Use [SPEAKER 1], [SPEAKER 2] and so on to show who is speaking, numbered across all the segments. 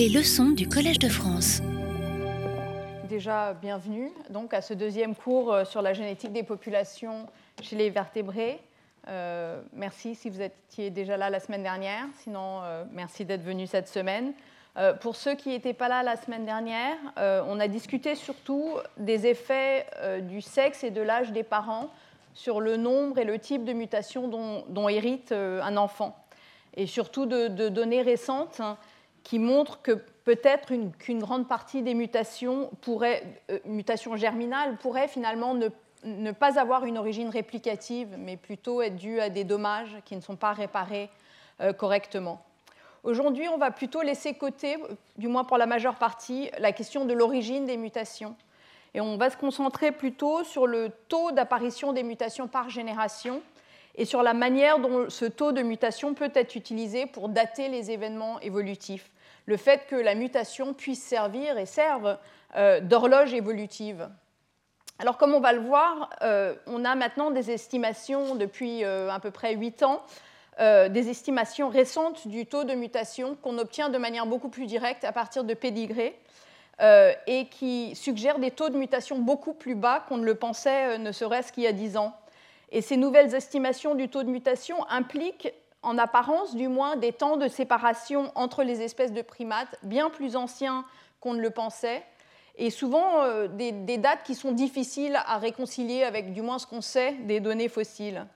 [SPEAKER 1] Les leçons du Collège de France.
[SPEAKER 2] Déjà, bienvenue donc, à ce deuxième cours euh, sur la génétique des populations chez les vertébrés. Euh, merci si vous étiez déjà là la semaine dernière. Sinon, euh, merci d'être venu cette semaine. pour ceux qui n'étaient pas là la semaine dernière, on a discuté surtout des effets du sexe et de l'âge des parents sur le nombre et le type de mutations dont, hérite un enfant. Et surtout de, données récentes hein, qui montrent que peut-être qu'une grande partie des mutations, pourrait, mutations germinales pourraient finalement ne ne pas avoir une origine réplicative, mais plutôt être dû à des dommages qui ne sont pas réparés euh, correctement. Aujourd'hui, on va plutôt laisser côté, du moins pour la majeure partie, la question de l'origine des mutations. Et on va se concentrer plutôt sur le taux d'apparition des mutations par génération et sur la manière dont ce taux de mutation peut être utilisé pour dater les événements évolutifs. Le fait que la mutation puisse servir et serve euh, d'horloge évolutive alors comme on va le voir, euh, on a maintenant des estimations depuis euh, à peu près 8 ans, des estimations récentes du taux de mutation qu'on obtient de manière beaucoup plus directe à partir de pédigrés et qui suggèrent des taux de mutation beaucoup plus bas qu'on ne le pensait ne serait-ce qu'il y a 10 ans. Et ces nouvelles estimations du taux de mutation impliquent en apparence du moins des temps de séparation entre les espèces de primates bien plus anciens qu'on ne le pensait et souvent euh, des, dates qui sont difficiles à réconcilier avec du moins ce qu'on sait des données fossiles.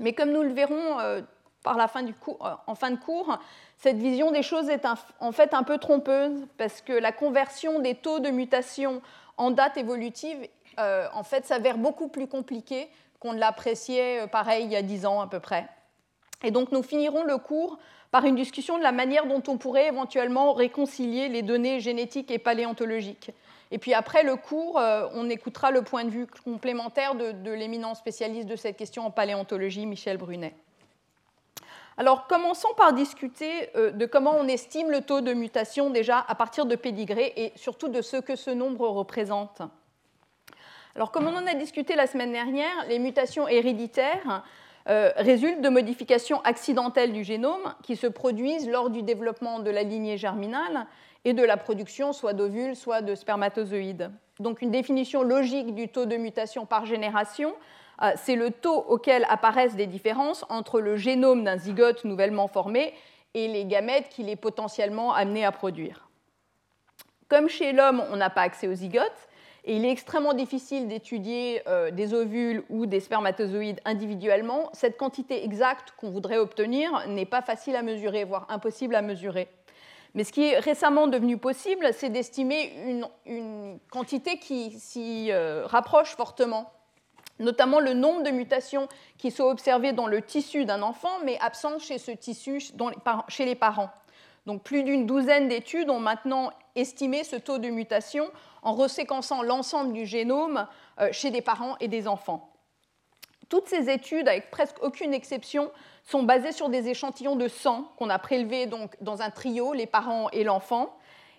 [SPEAKER 2] Mais comme nous le verrons euh, par la fin du cours, euh, en fin de cours, cette vision des choses est en fait un peu trompeuse parce que la conversion des taux de mutation en date évolutive en fait s'avère beaucoup plus compliquée qu'on ne l'appréciait pareil il y a 10 ans à peu près. Et donc nous finirons le cours par une discussion de la manière dont on pourrait éventuellement réconcilier les données génétiques et paléontologiques. Et puis après le cours, euh, on écoutera le point de vue complémentaire de, l'éminent spécialiste de cette question en paléontologie, Michel Brunet. Alors commençons par discuter euh, de comment on estime le taux de mutation déjà à partir de pédigrés et surtout de ce que ce nombre représente. Alors comme on en a discuté la semaine dernière, les mutations héréditaires euh, résultent de modifications accidentelles du génome qui se produisent lors du développement de la lignée germinale et de la production soit d'ovules, soit de spermatozoïdes. Donc une définition logique du taux de mutation par génération, euh, c'est le taux auquel apparaissent des différences entre le génome d'un zygote nouvellement formé et les gamètes qu'il est potentiellement amené à produire. Comme chez l'homme, on n'a pas accès aux zygotes, et il est extrêmement difficile d'étudier euh, des ovules ou des spermatozoïdes individuellement. Cette quantité exacte qu'on voudrait obtenir n'est pas facile à mesurer, voire impossible à mesurer. Mais ce qui est récemment devenu possible, c'est d'estimer une, quantité qui s'y euh, rapproche fortement, notamment le nombre de mutations qui sont observées dans le tissu d'un enfant, mais absentes chez ce tissu chez les parents. Donc plus d'une douzaine d'études ont maintenant estimé ce taux de mutation en reséquençant l'ensemble du génome euh, chez des parents et des enfants. Toutes ces études, avec presque aucune exception, sont basées sur des échantillons de sang qu'on a prélevés donc dans un trio, les parents et l'enfant,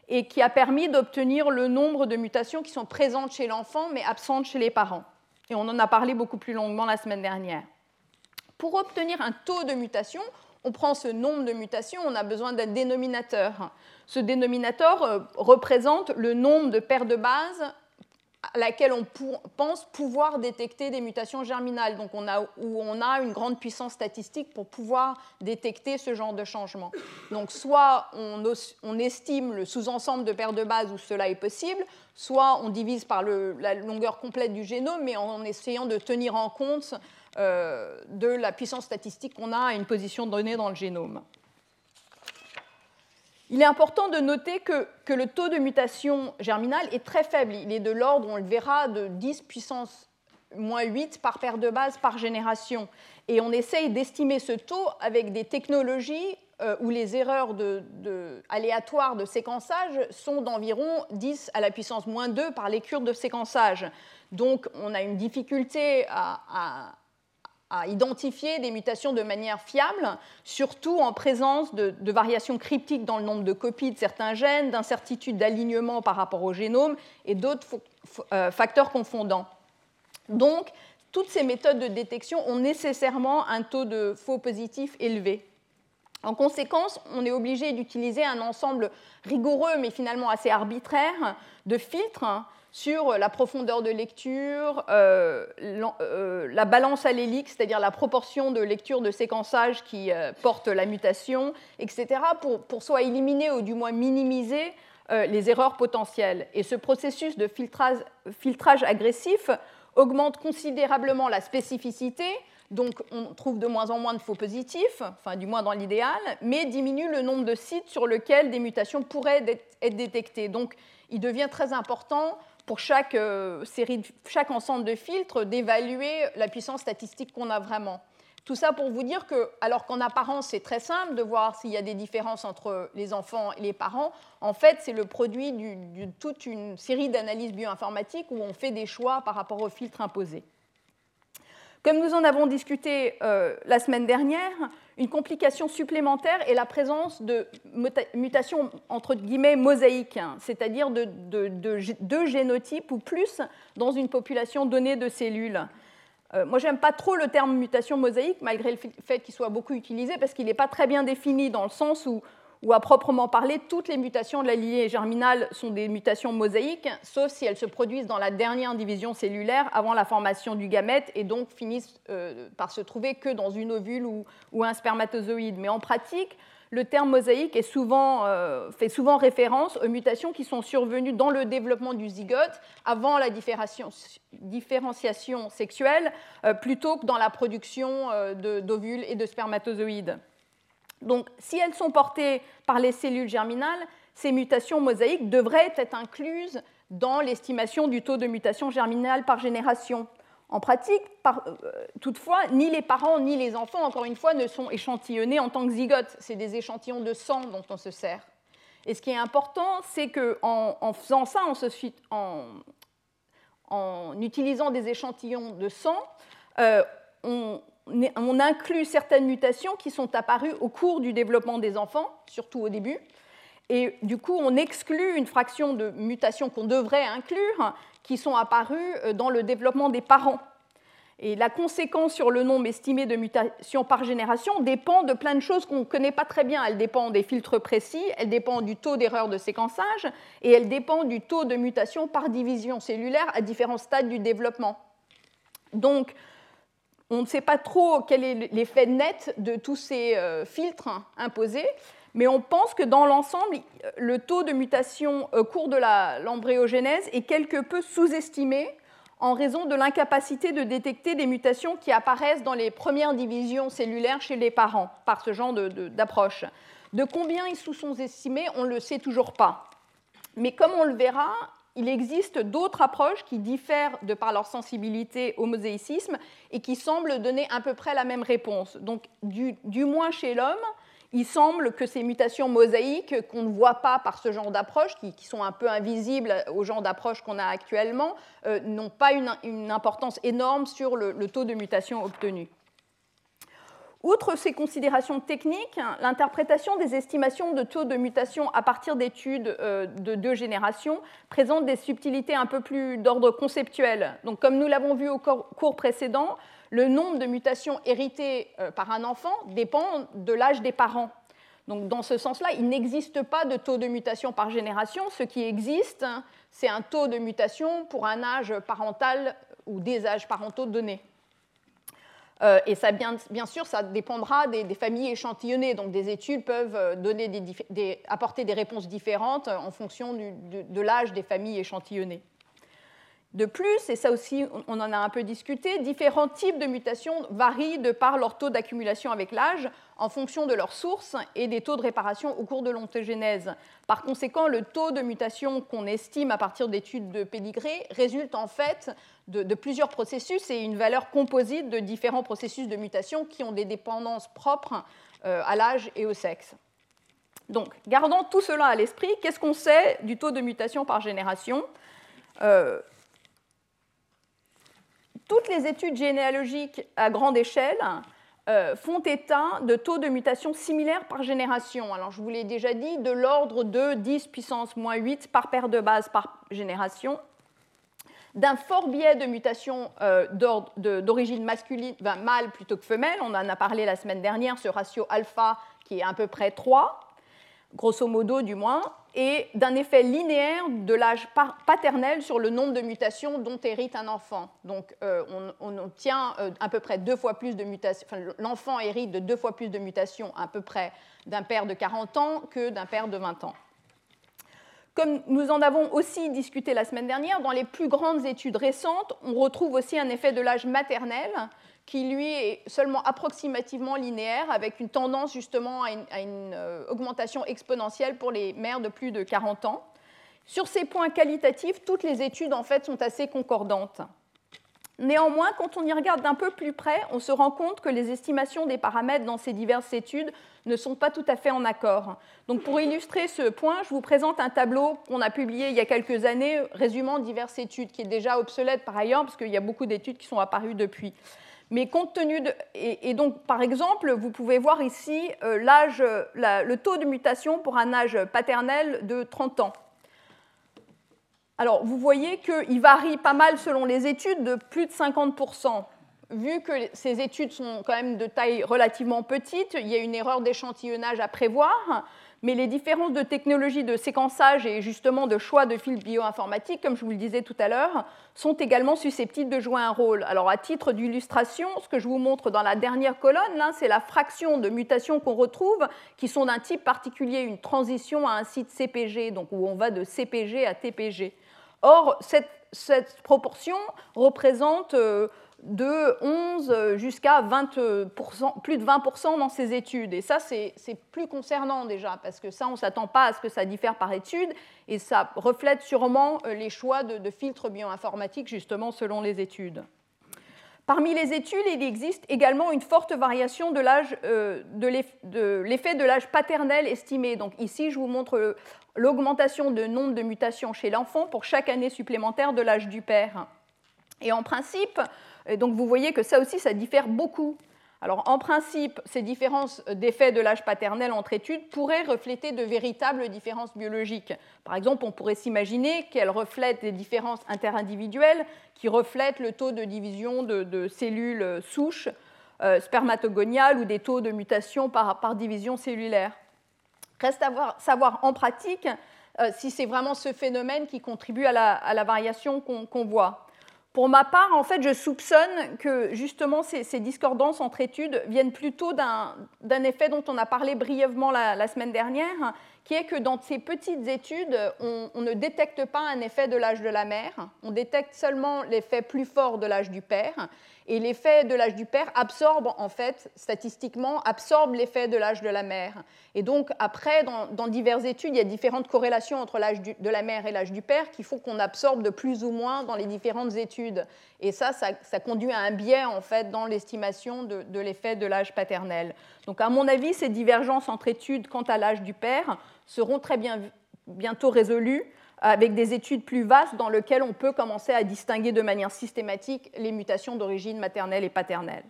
[SPEAKER 2] et qui a permis d'obtenir le nombre de mutations qui sont présentes chez l'enfant mais absentes chez les parents. Et on en a parlé beaucoup plus longuement la semaine dernière. Pour obtenir un taux de mutation, on prend ce nombre de mutations, on a besoin d'un dénominateur. Ce dénominateur euh, représente le nombre de paires de bases à laquelle on pense pouvoir détecter des mutations germinales, donc on a, où on a une grande puissance statistique pour pouvoir détecter ce genre de changement. Donc soit on, estime le sous-ensemble de paires de bases où cela est possible, soit on divise par la longueur complète du génome, mais en essayant de tenir en compte de la puissance statistique qu'on a à une position donnée dans le génome. Il est important de noter que, le taux de mutation germinale est très faible. Il est de l'ordre, on le verra, de 10 puissance moins 8 par paire de base par génération. Et on essaye d'estimer ce taux avec des technologies euh, où les erreurs aléatoires de séquençage sont d'environ 10 à la puissance moins 2 par les de séquençage. Donc on a une difficulté à identifier des mutations de manière fiable, surtout en présence de, variations cryptiques dans le nombre de copies de certains gènes, d'incertitudes d'alignement par rapport au génome et d'autres euh, facteurs confondants. Donc, toutes ces méthodes de détection ont nécessairement un taux de faux positifs élevé. En conséquence, on est obligé d'utiliser un ensemble rigoureux, mais finalement assez arbitraire, de filtres sur la profondeur de lecture, euh, euh, la balance allélique, c'est-à-dire la proportion de lecture de séquençage qui euh, porte la mutation, etc., pour, pour, soit éliminer ou du moins minimiser les erreurs potentielles. Et ce processus de filtrage, filtrage agressif augmente considérablement la spécificité, donc on trouve de moins en moins de faux positifs, enfin du moins dans l'idéal, mais diminue le nombre de sites sur lesquels des mutations pourraient être détectées. Donc il devient très important pour chaque, euh, série, chaque ensemble de filtres d'évaluer la puissance statistique qu'on a vraiment. Tout ça pour vous dire que, alors qu'en apparence c'est très simple de voir s'il y a des différences entre les enfants et les parents, en fait c'est le produit de toute une série d'analyses bioinformatiques où on fait des choix par rapport aux filtres imposés. Comme nous en avons discuté euh, la semaine dernière, une complication supplémentaire est la présence de mutations entre guillemets mosaïques, hein, c'est-à-dire de, deux génotypes ou plus dans une population donnée de cellules. Euh, moi, j'aime pas trop le terme mutation mosaïque, malgré le fait qu'il soit beaucoup utilisé, parce qu'il n'est pas très bien défini dans le sens où ou à proprement parler, toutes les mutations de la lignée germinale sont des mutations mosaïques, sauf si elles se produisent dans la dernière division cellulaire avant la formation du gamète et donc finissent euh, par se trouver que dans une ovule ou, un spermatozoïde. Mais en pratique, le terme mosaïque est souvent, euh, fait souvent référence aux mutations qui sont survenues dans le développement du zygote avant la différenciation sexuelle, euh, plutôt que dans la production d'ovules et de spermatozoïdes. Donc, si elles sont portées par les cellules germinales, ces mutations mosaïques devraient être incluses dans l'estimation du taux de mutation germinale par génération. En pratique, euh, toutefois, ni les parents ni les enfants, encore une fois, ne sont échantillonnés en tant que zygotes. C'est des échantillons de sang dont on se sert. Et ce qui est important, c'est qu'en en faisant ça, en, utilisant des échantillons de sang, euh, on, on inclut certaines mutations qui sont apparues au cours du développement des enfants, surtout au début. Et du coup, on exclut une fraction de mutations qu'on devrait inclure, qui sont apparues euh, dans le développement des parents. Et la conséquence sur le nombre estimé de mutations par génération dépend de plein de choses qu'on ne connaît pas très bien. Elle dépend des filtres précis, elle dépend du taux d'erreur de séquençage, et elle dépend du taux de mutation par division cellulaire à différents stades du développement. Donc, on ne sait pas trop quel est l'effet net de tous ces euh, filtres imposés, mais on pense que dans l'ensemble, le taux de mutation au cours de l'embryogénèse est quelque peu sous-estimé en raison de l'incapacité de détecter des mutations qui apparaissent dans les premières divisions cellulaires chez les parents par ce genre d'approche. De, combien ils sont estimés, on ne le sait toujours pas. Mais comme on le verra, il existe d'autres approches qui diffèrent de par leur sensibilité au mosaïcisme et qui semblent donner à peu près la même réponse. Donc, du, moins chez l'homme, il semble que ces mutations mosaïques qu'on ne voit pas par ce genre d'approche, qui, sont un peu invisibles au genre d'approche qu'on a actuellement, euh, n'ont pas une, importance énorme sur le taux de mutation obtenu. Outre ces considérations techniques, l'interprétation des estimations de taux de mutation à partir d'études euh, de deux générations présente des subtilités un peu plus d'ordre conceptuel. Donc, comme nous l'avons vu au cours précédent, le nombre de mutations héritées euh, par un enfant dépend de l'âge des parents. Donc, dans ce sens-là, il n'existe pas de taux de mutation par génération. Ce qui existe, c'est un taux de mutation pour un âge parental ou des âges parentaux donnés. Euh, et ça, bien, sûr, ça dépendra des, familles échantillonnées. Donc, des études peuvent euh, apporter des réponses différentes en fonction de l'âge des familles échantillonnées. De plus, et ça aussi on en a un peu discuté, différents types de mutations varient de par leur taux d'accumulation avec l'âge en fonction de leur source et des taux de réparation au cours de l'ontogénèse. Par conséquent, le taux de mutation qu'on estime à partir d'études de pédigré résulte en fait de, plusieurs processus et une valeur composite de différents processus de mutation qui ont des dépendances propres euh, à l'âge et au sexe. Donc, gardant tout cela à l'esprit, qu'est-ce qu'on sait du taux de mutation par génération? Euh, toutes les études généalogiques à grande échelle euh, font état de taux de mutation similaires par génération. Alors, je vous l'ai déjà dit, de l'ordre de 10 puissance moins 8 par paire de base par génération, d'un fort biais de mutation euh, d'origine masculine, mâle plutôt que femelle. On en a parlé la semaine dernière, ce ratio alpha qui est à peu près 3, grosso modo du moins, et d'un effet linéaire de l'âge paternel sur le nombre de mutations dont hérite un enfant. Donc euh, on, obtient euh, à peu près deux fois plus de mutations, l'enfant hérite de deux fois plus de mutations à peu près d'un père de 40 ans que d'un père de 20 ans. Comme nous en avons aussi discuté la semaine dernière, dans les plus grandes études récentes, on retrouve aussi un effet de l'âge maternel qui lui est seulement approximativement linéaire, avec une tendance justement à une, euh, augmentation exponentielle pour les mères de plus de 40 ans. Sur ces points qualitatifs, toutes les études en fait sont assez concordantes. Néanmoins, quand on y regarde d'un peu plus près, on se rend compte que les estimations des paramètres dans ces diverses études ne sont pas tout à fait en accord. Donc pour illustrer ce point, je vous présente un tableau qu'on a publié il y a quelques années résumant diverses études, qui est déjà obsolète par ailleurs, parce qu'il y a beaucoup d'études qui sont apparues depuis. Mais compte tenu de. Et, donc, par exemple, vous pouvez voir ici euh, l'âge, le taux de mutation pour un âge paternel de 30 ans. Alors, vous voyez qu'il varie pas mal selon les études, de plus de 50%. Vu que ces études sont quand même de taille relativement petite, il y a une erreur d'échantillonnage à prévoir mais les différences de technologie de séquençage et justement de choix de fils bioinformatiques, comme je vous le disais tout à l'heure, sont également susceptibles de jouer un rôle. Alors à titre d'illustration, ce que je vous montre dans la dernière colonne, c'est la fraction de mutations qu'on retrouve qui sont d'un type particulier, une transition à un site CPG, donc où on va de CPG à TPG. Or, cette, proportion représente euh, de 11 jusqu'à plus de 20% dans ces études. Et ça, c'est plus concernant déjà, parce que ça, on ne s'attend pas à ce que ça diffère par étude, et ça reflète sûrement euh, les choix de, filtres bioinformatiques, justement, selon les études. Parmi les études, il existe également une forte variation de euh, l'effet de l'âge paternel estimé. Donc ici, je vous montre l'augmentation de nombre de mutations chez l'enfant pour chaque année supplémentaire de l'âge du père. Et en principe, et donc vous voyez que ça aussi, ça diffère beaucoup. Alors en principe, ces différences d'effet de l'âge paternel entre études pourraient refléter de véritables différences biologiques. Par exemple, on pourrait s'imaginer qu'elles reflètent des différences interindividuelles qui reflètent le taux de division de, cellules souches euh, spermatogoniales ou des taux de mutation par, division cellulaire. Reste à savoir en pratique euh, si c'est vraiment ce phénomène qui contribue à la, variation qu'on voit. Pour ma part, en fait, je soupçonne que justement ces, discordances entre études viennent plutôt d'un effet dont on a parlé brièvement la, semaine dernière, qui est que dans ces petites études, on, on ne détecte pas un effet de l'âge de la mère, on détecte seulement l'effet plus fort de l'âge du père, et l'effet de l'âge du père absorbe, en fait, statistiquement, absorbe l'effet de l'âge de la mère. Et donc, après, dans, diverses études, il y a différentes corrélations entre l'âge de la mère et l'âge du père qu'il faut qu'on absorbe de plus ou moins dans les différentes études. Et ça, ça, conduit à un biais, en fait, dans l'estimation de, l'effet de l'âge paternel. Donc, à mon avis, ces divergences entre études quant à l'âge du père seront très bien, bientôt résolues avec des études plus vastes dans lesquelles on peut commencer à distinguer de manière systématique les mutations d'origine maternelle et paternelle.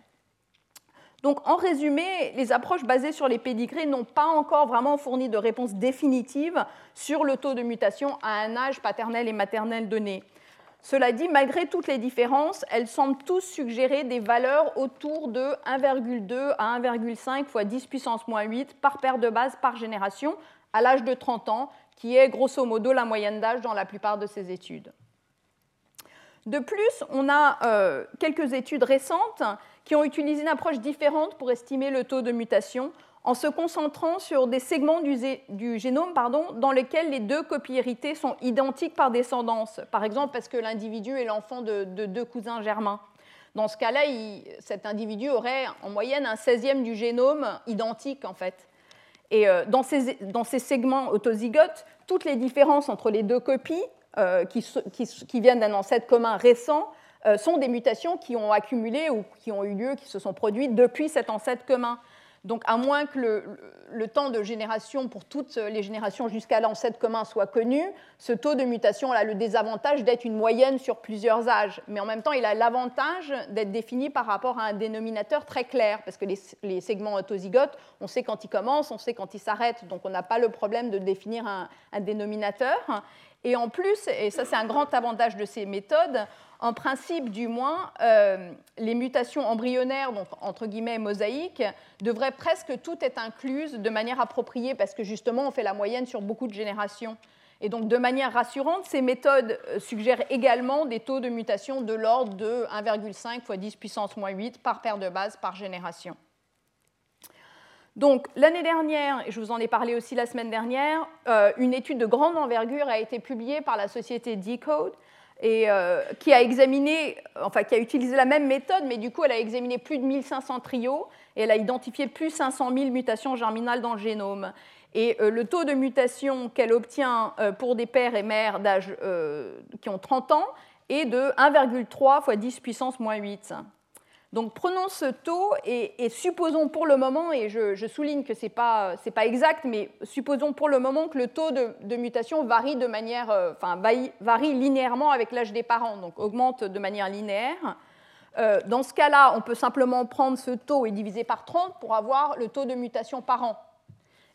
[SPEAKER 2] Donc, en résumé, les approches basées sur les pédigrés n'ont pas encore vraiment fourni de réponse définitive sur le taux de mutation à un âge paternel et maternel donné. Cela dit, malgré toutes les différences, elles semblent tous suggérer des valeurs autour de 1,2 à 1,5 fois 10 puissance moins 8 par paire de base par génération à l'âge de 30 ans, qui est grosso modo la moyenne d'âge dans la plupart de ces études. De plus, on a euh, quelques études récentes qui ont utilisé une approche différente pour estimer le taux de mutation en se concentrant sur des segments du, génome pardon, dans lesquels les deux copies héritées sont identiques par descendance, par exemple parce que l'individu est l'enfant de, deux cousins germains. Dans ce cas-là, cet individu aurait en moyenne un 16e du génome identique en fait. Et euh, dans ces, segments autozygotes, toutes les différences entre les deux copies euh, qui, qui, viennent d'un ancêtre commun récent euh, sont des mutations qui ont accumulé ou qui ont eu lieu, qui se sont produites depuis cet ancêtre commun. Donc, à moins que le, temps de génération pour toutes les générations jusqu'à l'ancêtre commun soit connu, ce taux de mutation a le désavantage d'être une moyenne sur plusieurs âges. Mais en même temps, il a l'avantage d'être défini par rapport à un dénominateur très clair, parce que les, segments autozygotes, on sait quand ils commencent, on sait quand ils s'arrêtent, donc on n'a pas le problème de définir un, un dénominateur. Et en plus, et ça c'est un grand avantage de ces méthodes, en principe du moins, euh, les mutations embryonnaires, donc entre guillemets mosaïques, devraient presque toutes être incluses de manière appropriée parce que justement on fait la moyenne sur beaucoup de générations. Et donc de manière rassurante, ces méthodes euh, suggèrent également des taux de mutation de l'ordre de 1,5 x 10 puissance moins 8 par paire de base par génération. Donc l'année dernière, et je vous en ai parlé aussi la semaine dernière, euh, une étude de grande envergure a été publiée par la société Decode et euh, qui a examiné, enfin qui a utilisé la même méthode, mais du coup elle a examiné plus de 1500 trios et elle a identifié plus de 500 000 mutations germinales dans le génome. Et euh, le taux de mutation qu'elle obtient euh, pour des pères et mères d'âge qui ont 30 ans est de 1,3 fois 10 puissance moins 8. Donc prenons ce taux et, supposons pour le moment, et je, souligne que ce n'est pas, exact, mais supposons pour le moment que le taux de, mutation varie, de manière, euh, enfin, varie linéairement avec l'âge des parents, donc augmente de manière linéaire. Euh, dans ce cas-là, on peut simplement prendre ce taux et diviser par 30 pour avoir le taux de mutation par an.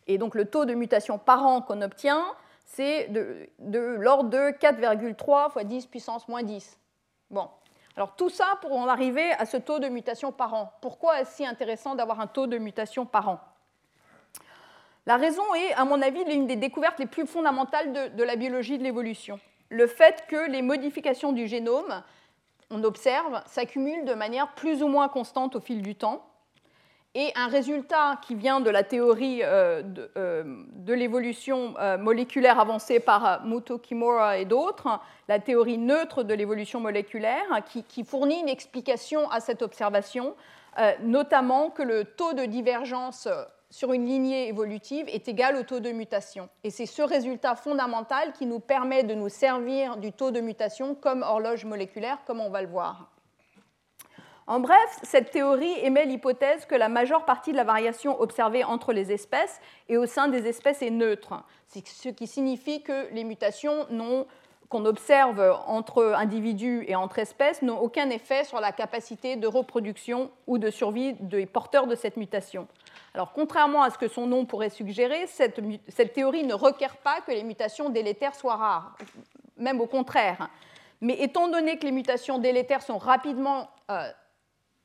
[SPEAKER 2] Et donc le taux de mutation par an qu'on obtient, c'est de, de l'ordre de 4,3 fois 10 puissance moins 10. Bon, alors tout ça pour en arriver à ce taux de mutation par an. Pourquoi est-ce si intéressant d'avoir un taux de mutation par an? La raison est, à mon avis, l'une des découvertes les plus fondamentales de, de la biologie de l'évolution. Le fait que les modifications du génome, on observe, s'accumulent de manière plus ou moins constante au fil du temps et un résultat qui vient de la théorie euh, euh, de, l'évolution euh, moléculaire avancée par Muto Kimura et d'autres, la théorie neutre de l'évolution moléculaire, qui, fournit une explication à cette observation, notamment que le taux de divergence sur une lignée évolutive est égal au taux de mutation. Et c'est ce résultat fondamental qui nous permet de nous servir du taux de mutation comme horloge moléculaire, comme on va le voir. En bref, cette théorie émet l'hypothèse que la majeure partie de la variation observée entre les espèces et au sein des espèces est neutre, ce qui signifie que les mutations qu'on observe entre individus et entre espèces n'ont aucun effet sur la capacité de reproduction ou de survie des porteurs de cette mutation. Alors, contrairement à ce que son nom pourrait suggérer, cette, théorie ne requiert pas que les mutations délétères soient rares, même au contraire. Mais étant donné que les mutations délétères sont rapidement euh,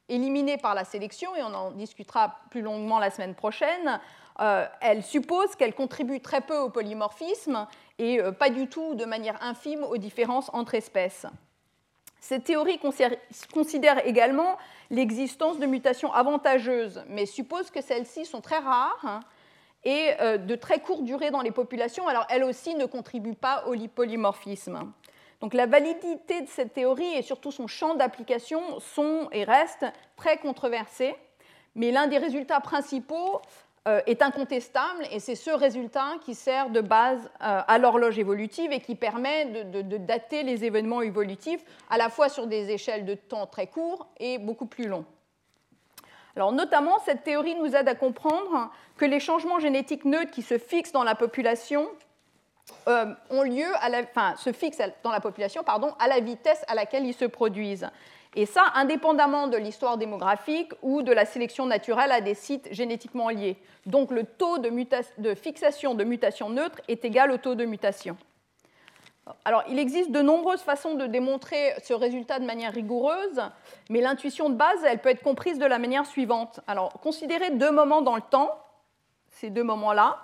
[SPEAKER 2] éliminée par la sélection, et on en discutera plus longuement la semaine prochaine, euh, elle suppose qu'elle contribue très peu au polymorphisme et euh, pas du tout de manière infime aux différences entre espèces. Cette théorie considère également l'existence de mutations avantageuses, mais suppose que celles-ci sont très rares et euh, de très courte durée dans les populations, alors elles aussi ne contribuent pas au polymorphisme. Donc la validité de cette théorie et surtout son champ d'application sont et restent très controversés, mais l'un des résultats principaux euh, est incontestable et c'est ce résultat qui sert de base euh, à l'horloge évolutive et qui permet de, de, dater les événements évolutifs à la fois sur des échelles de temps très courts et beaucoup plus longs. Alors, notamment, cette théorie nous aide à comprendre que les changements génétiques neutres qui se fixent dans la population euh, ont lieu à la, enfin, se fixent dans la population pardon, à la vitesse à laquelle ils se produisent. Et ça, indépendamment de l'histoire démographique ou de la sélection naturelle à des sites génétiquement liés. Donc le taux de, fixation de mutation neutre est égal au taux de mutation. Alors, il existe de nombreuses façons de démontrer ce résultat de manière rigoureuse, mais l'intuition de base, elle peut être comprise de la manière suivante. Alors, considérez deux moments dans le temps, ces deux moments-là.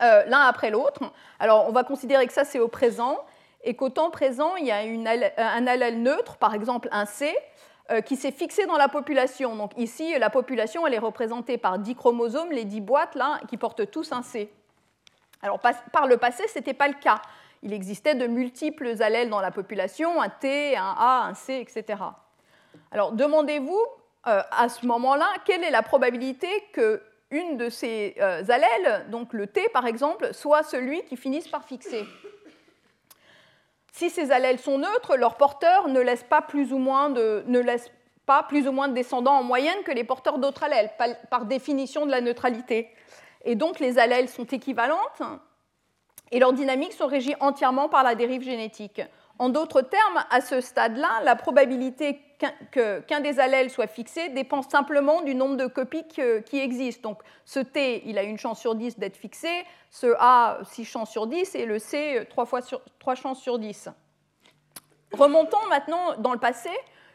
[SPEAKER 2] Euh, l'un après l'autre. Alors, on va considérer que ça, c'est au présent, et qu'au temps présent, il y a un allèle neutre, par exemple un C, euh, qui s'est fixé dans la population. Donc ici, la population, elle est représentée par 10 chromosomes, les 10 boîtes, là, qui portent tous un C. Alors, par le passé, ce n'était pas le cas. Il existait de multiples allèles dans la population, un T, un A, un C, etc. Alors, demandez-vous, euh, à ce moment-là, quelle est la probabilité que une de ces euh, allèles, donc le T par exemple, soit celui qui finisse par fixer. Si ces allèles sont neutres, leur porteur ne laisse pas plus ou moins de, ne laisse pas plus ou moins de descendants en moyenne que les porteurs d'autres allèles, par définition de la neutralité. Et donc les allèles sont équivalentes et leurs dynamiques sont régies entièrement par la dérive génétique. En d'autres termes, à ce stade-là, la probabilité qu'un des allèles soit fixé dépend simplement du nombre de copies qui existent. Donc ce T, il a une chance sur 10 d'être fixé, ce A, 6 chances sur 10, et le C, 3, fois sur, 3 chances sur 10. Remontons maintenant dans le passé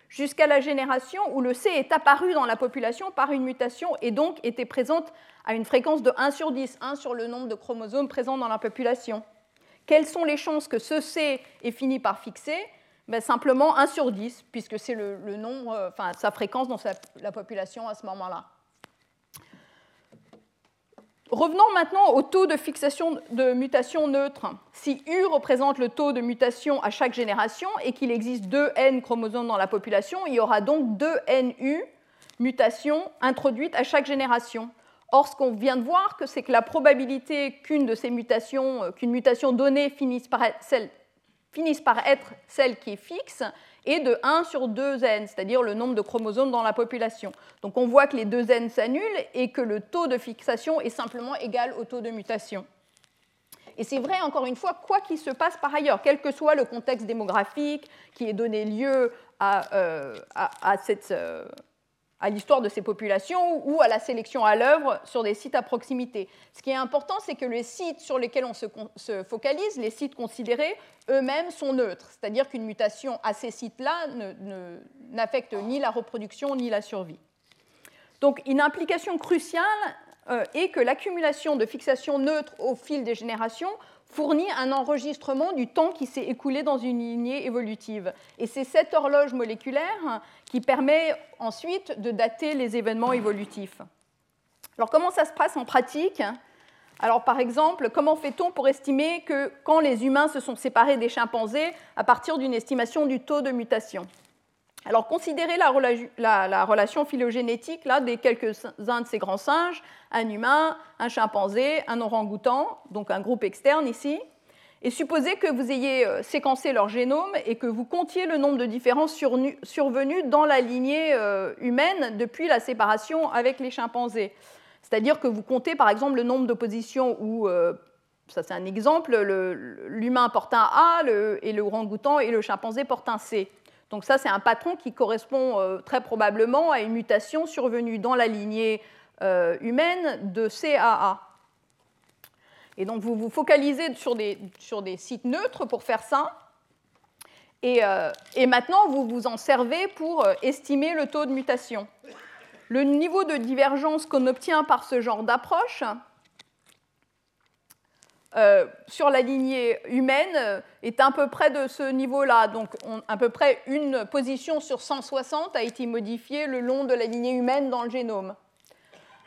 [SPEAKER 2] jusqu'à la génération où le C est apparu dans la population par une mutation et donc était présente à une fréquence de 1 sur 10, 1 sur le nombre de chromosomes présents dans la population. Quelles sont les chances que ce C ait fini par fixer? Ben, Simplement 1 sur 10, puisque c'est le, nombre, euh, sa fréquence dans la population à ce moment-là. Revenons maintenant au taux de fixation de mutation neutre. Si U représente le taux de mutation à chaque génération et qu'il existe 2 N chromosomes dans la population, il y aura donc 2 NU mutations introduites à chaque génération. Or, ce qu'on vient de voir, c'est que la probabilité qu'une de ces mutations, euh, qu'une mutation donnée finisse par, être celle, qui est fixe, et de 1 sur 2n, c'est-à-dire le nombre de chromosomes dans la population. Donc on voit que les 2n s'annulent et que le taux de fixation est simplement égal au taux de mutation. Et c'est vrai, encore une fois, quoi qu'il se passe par ailleurs, quel que soit le contexte démographique qui ait donné lieu à, euh, cette, euh, à l'histoire de ces populations ou à la sélection à l'œuvre sur des sites à proximité. Ce qui est important, c'est que les sites sur lesquels on se, focalise, les sites considérés, eux-mêmes sont neutres, c'est-à-dire qu'une mutation à ces sites-là n'affecte ni la reproduction ni la survie. Donc une implication cruciale euh, est que l'accumulation de fixations neutres au fil des générations fournit un enregistrement du temps qui s'est écoulé dans une lignée évolutive. Et c'est cette horloge moléculaire qui permet ensuite de dater les événements évolutifs. Alors comment ça se passe en pratique? Alors par exemple, comment fait-on pour estimer que quand les humains se sont séparés des chimpanzés à partir d'une estimation du taux de mutation? Alors considérez la, la, relation phylogénétique là, des quelques-uns de ces grands singes, un humain, un chimpanzé, un orang-outan, donc un groupe externe ici, et supposez que vous ayez euh, séquencé leur génome et que vous comptiez le nombre de différences survenues dans la lignée euh, humaine depuis la séparation avec les chimpanzés. C'est-à-dire que vous comptez par exemple le nombre d'oppositions où, euh, ça c'est un exemple, l'humain porte un A et le orang-outan et le chimpanzé portent un C. Donc ça c'est un patron qui correspond très probablement à une mutation survenue dans la lignée humaine de C à A. Et donc vous vous focalisez sur des, sur des sites neutres pour faire ça. Et, euh, et, maintenant, vous vous en servez pour euh, estimer le taux de mutation. Le niveau de divergence qu'on obtient par ce genre d'approche euh, sur la lignée humaine est à peu près de ce niveau-là. Donc à peu près une position sur 160 a été modifiée le long de la lignée humaine dans le génome.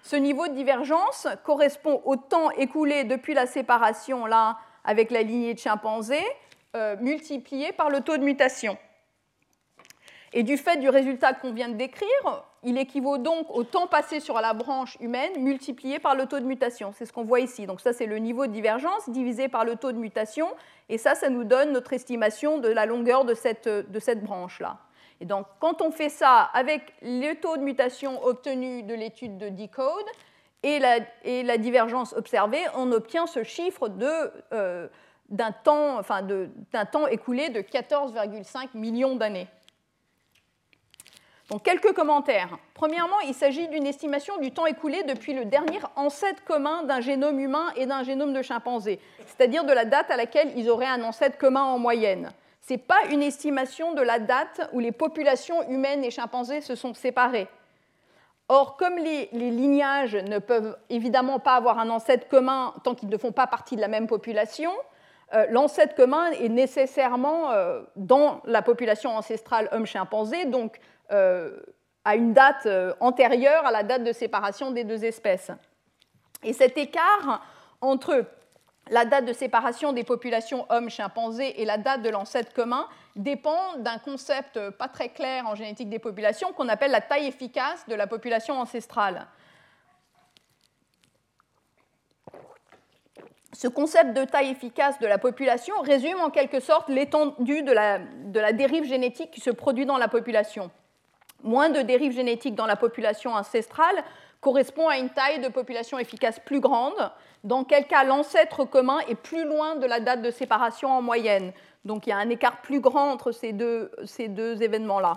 [SPEAKER 2] Ce niveau de divergence correspond au temps écoulé depuis la séparation là, avec la lignée de chimpanzés, euh, multiplié par le taux de mutation. Et du fait du résultat qu'on vient de décrire, il équivaut donc au temps passé sur la branche humaine multiplié par le taux de mutation. C'est ce qu'on voit ici. Donc ça, c'est le niveau de divergence divisé par le taux de mutation. Et ça, ça nous donne notre estimation de la longueur de cette, de cette branche-là. Et donc, quand on fait ça avec le taux de mutation obtenu de l'étude de Decode et la, divergence observée, on obtient ce chiffre euh, d'un temps, temps, écoulé de 14,5 millions d'années. Donc, quelques commentaires. Premièrement, il s'agit d'une estimation du temps écoulé depuis le dernier ancêtre commun d'un génome humain et d'un génome de chimpanzé, c'est-à-dire de la date à laquelle ils auraient un ancêtre commun en moyenne. N'est pas une estimation de la date où les populations humaines et chimpanzés se sont séparées. Or, comme les, lignages ne peuvent évidemment pas avoir un ancêtre commun tant qu'ils ne font pas partie de la même population, euh, l'ancêtre commun est nécessairement euh, dans la population ancestrale homme-chimpanzé, donc euh, à une date antérieure à la date de séparation des deux espèces. Et cet écart entre la date de séparation des populations hommes-chimpanzés et la date de l'ancêtre commun dépend d'un concept pas très clair en génétique des populations qu'on appelle la taille efficace de la population ancestrale. Ce concept de taille efficace de la population résume en quelque sorte l'étendue de la, dérive génétique qui se produit dans la population. Moins de dérive génétique dans la population ancestrale correspond à une taille de population efficace plus grande, dans quel cas l'ancêtre commun est plus loin de la date de séparation en moyenne. Donc il y a un écart plus grand entre ces deux, événements-là.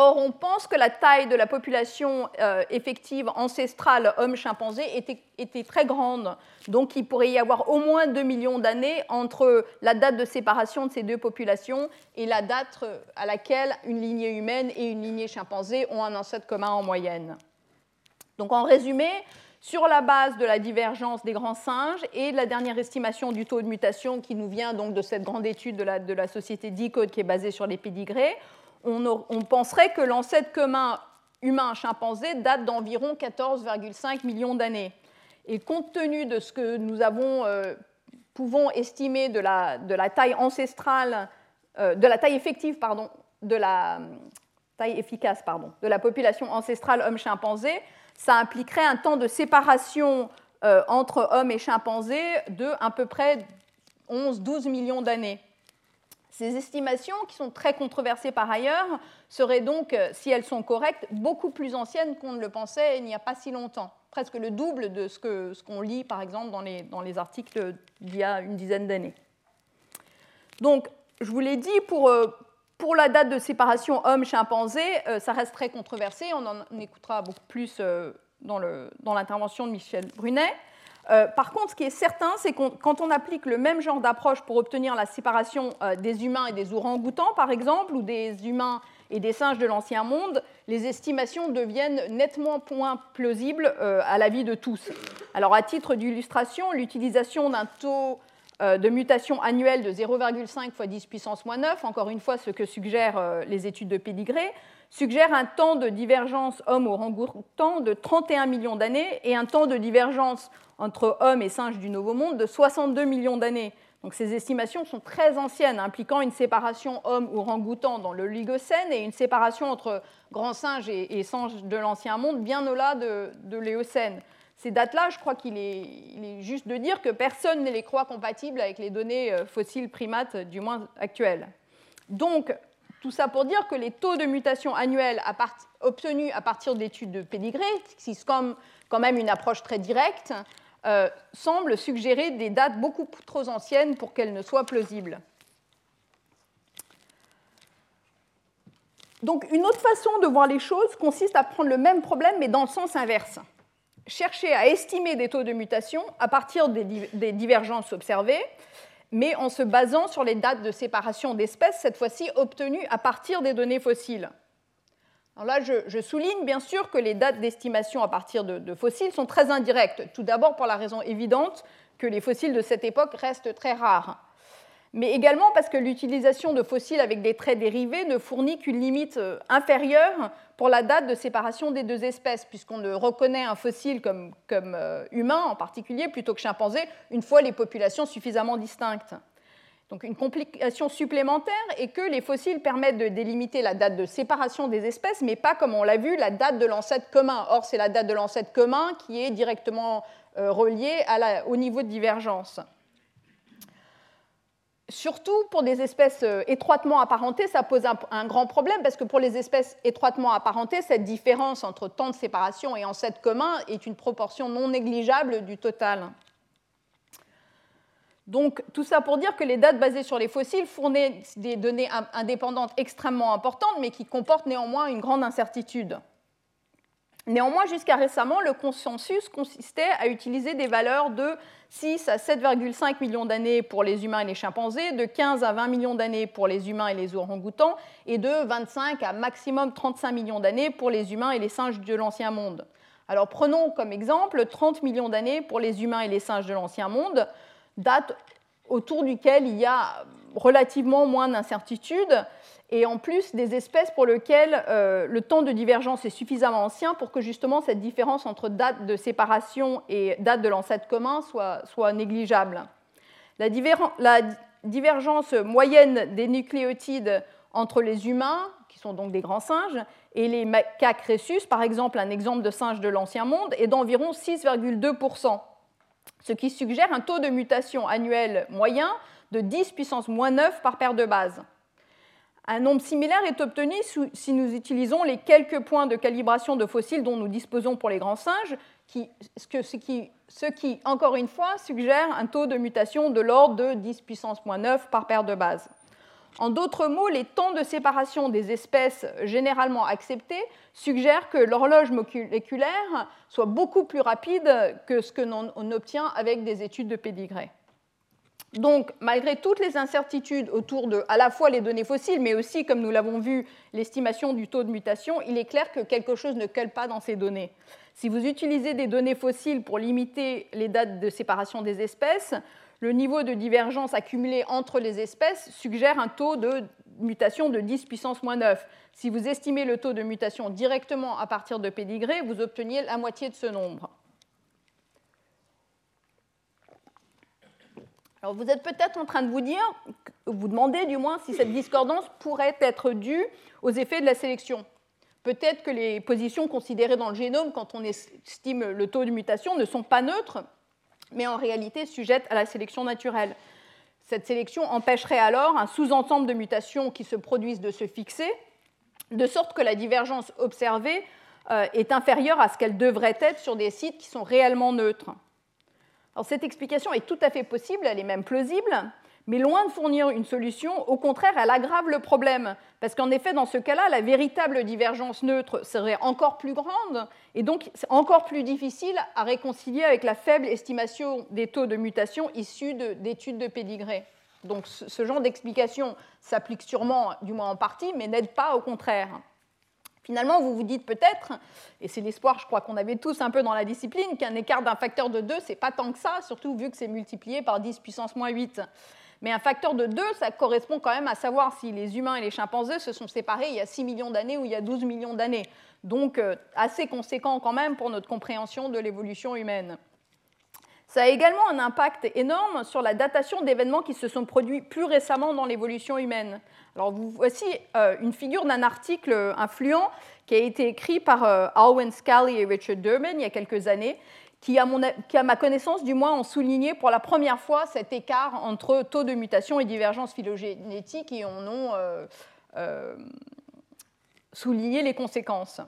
[SPEAKER 2] Or, on pense que la taille de la population euh, effective ancestrale homme-chimpanzé était, très grande. Donc, il pourrait y avoir au moins 2 millions d'années entre la date de séparation de ces deux populations et la date à laquelle une lignée humaine et une lignée chimpanzé ont un ancêtre commun en moyenne. Donc, en résumé, sur la base de la divergence des grands singes et de la dernière estimation du taux de mutation qui nous vient donc de cette grande étude de la, société Decode qui est basée sur les pédigrés, on, penserait que l'ancêtre commun humain-chimpanzé date d'environ 14,5 millions d'années. Et compte tenu de ce que nous avons, euh, pouvons estimer de la, taille ancestrale, euh, de la taille effective, pardon, de la taille efficace, pardon, de la population ancestrale homme-chimpanzé, ça impliquerait un temps de séparation euh, entre hommes et chimpanzés de à peu près 11-12 millions d'années. Ces estimations, qui sont très controversées par ailleurs, seraient donc, euh, si elles sont correctes, beaucoup plus anciennes qu'on ne le pensait il n'y a pas si longtemps, presque le double de ce qu'on lit par exemple dans les, dans les articles d'il y a une dizaine d'années. Donc, je vous l'ai dit, pour, euh, pour la date de séparation homme-chimpanzé, euh, ça reste très controversé, on en écoutera beaucoup plus dans l'intervention de Michel Brunet. Euh, par contre, ce qui est certain, c'est que quand on applique le même genre d'approche pour obtenir la séparation euh, des humains et des orang-outans, par exemple, ou des humains et des singes de l'ancien monde, les estimations deviennent nettement moins plausibles euh, à l'avis de tous. Alors, à titre d'illustration, l'utilisation d'un taux de mutation annuel de 0,5 fois 10 puissance moins 9, encore une fois ce que suggèrent les études de Pédigré, suggère un temps de divergence homme-orang-outan de 31 millions d'années et un temps de divergence entre hommes et singes du Nouveau Monde de 62 millions d'années. Donc ces estimations sont très anciennes, impliquant une séparation homme-orang-outan dans le Ligocène et une séparation entre grands singes et, singes de l'Ancien Monde bien au-delà de, l'Éocène. Ces dates-là, je crois qu'il est, juste de dire que personne ne les croit compatibles avec les données euh, fossiles primates, du moins actuelles. Donc, tout ça pour dire que les taux de mutation annuels obtenus à partir d'études de pédigré, qui sont quand même une approche très directe, euh, semblent suggérer des dates beaucoup trop anciennes pour qu'elles ne soient plausibles. Donc une autre façon de voir les choses consiste à prendre le même problème mais dans le sens inverse. Chercher à estimer des taux de mutation à partir des divergences observées mais en se basant sur les dates de séparation d'espèces, cette fois-ci obtenues à partir des données fossiles. Alors là, je, souligne bien sûr que les dates d'estimation à partir de, fossiles sont très indirectes. Tout d'abord pour la raison évidente que les fossiles de cette époque restent très rares mais également parce que l'utilisation de fossiles avec des traits dérivés ne fournit qu'une limite euh, inférieure pour la date de séparation des deux espèces, puisqu'on ne reconnaît un fossile comme, euh, humain en particulier plutôt que chimpanzé une fois les populations suffisamment distinctes. Donc une complication supplémentaire est que les fossiles permettent de délimiter la date de séparation des espèces, mais pas, comme on l'a vu, la date de l'ancêtre commun. Or, c'est la date de l'ancêtre commun qui est directement euh, reliée au niveau de divergence. Surtout pour des espèces euh, étroitement apparentées, ça pose un, grand problème parce que pour les espèces étroitement apparentées, cette différence entre temps de séparation et ancêtre commun est une proportion non négligeable du total. Donc tout ça pour dire que les dates basées sur les fossiles fournissent des données indépendantes extrêmement importantes, mais qui comportent néanmoins une grande incertitude. Néanmoins, jusqu'à récemment, le consensus consistait à utiliser des valeurs de 6 à 7,5 millions d'années pour les humains et les chimpanzés, de 15 à 20 millions d'années pour les humains et les orang-outans, et de 25 à maximum 35 millions d'années pour les humains et les singes de l'Ancien Monde. Alors prenons comme exemple 30 millions d'années pour les humains et les singes de l'Ancien Monde, date autour duquel il y a relativement moins d'incertitudes et en plus des espèces pour lesquelles euh, le temps de divergence est suffisamment ancien pour que justement cette différence entre date de séparation et date de l'ancêtre commun soit, négligeable. La, divergence moyenne des nucléotides entre les humains, qui sont donc des grands singes, et les macaques rhésus, par exemple un exemple de singe de l'Ancien Monde, est d'environ 6,2%, ce qui suggère un taux de mutation annuel moyen de 10 puissance moins 9 par paire de bases. Un nombre similaire est obtenu si nous utilisons les quelques points de calibration de fossiles dont nous disposons pour les grands singes, ce, qui, encore une fois, suggère un taux de mutation de l'ordre de 10 puissance moins 9 par paire de bases. En d'autres mots, les temps de séparation des espèces généralement acceptés suggèrent que l'horloge moléculaire soit beaucoup plus rapide que ce que l'on obtient avec des études de pédigré. Donc, malgré toutes les incertitudes autour de à la fois les données fossiles, mais aussi, comme nous l'avons vu, l'estimation du taux de mutation, il est clair que quelque chose ne colle pas dans ces données. Si vous utilisez des données fossiles pour limiter les dates de séparation des espèces, le niveau de divergence accumulé entre les espèces suggère un taux de mutation de 10 puissance moins 9. Si vous estimez le taux de mutation directement à partir de pédigré, vous obteniez la moitié de ce nombre. Alors vous êtes peut-être en train de vous dire, vous demandez du moins si cette discordance pourrait être due aux effets de la sélection. Peut-être que les positions considérées dans le génome quand on estime le taux de mutation ne sont pas neutres, mais en réalité sujettes à la sélection naturelle. Cette sélection empêcherait alors un sous-ensemble de mutations qui se produisent de se fixer, de sorte que la divergence observée euh, est inférieure à ce qu'elle devrait être sur des sites qui sont réellement neutres. Alors, cette explication est tout à fait possible, elle est même plausible, mais loin de fournir une solution, au contraire, elle aggrave le problème, parce qu'en effet, dans ce cas-là, la véritable divergence neutre serait encore plus grande, et donc encore plus difficile à réconcilier avec la faible estimation des taux de mutation issus d'études de, pédigré. Donc ce genre d'explication s'applique sûrement, du moins en partie, mais n'aide pas au contraire. Finalement, vous vous dites peut-être, et c'est l'espoir, je crois qu'on avait tous un peu dans la discipline, qu'un écart d'un facteur de 2, c'est pas tant que ça, surtout vu que c'est multiplié par 10 puissance moins 8. Mais un facteur de 2, ça correspond quand même à savoir si les humains et les chimpanzés se sont séparés il y a 6 millions d'années ou il y a 12 millions d'années. Donc euh, assez conséquent quand même pour notre compréhension de l'évolution humaine. Ça a également un impact énorme sur la datation d'événements qui se sont produits plus récemment dans l'évolution humaine. Alors voici euh, une figure d'un article influent qui a été écrit par euh, Alwyn Scully et Richard Durbin il y a quelques années qui, à, ma connaissance, du moins, ont souligné pour la première fois cet écart entre taux de mutation et divergence phylogénétique et en ont euh, euh, souligné les conséquences.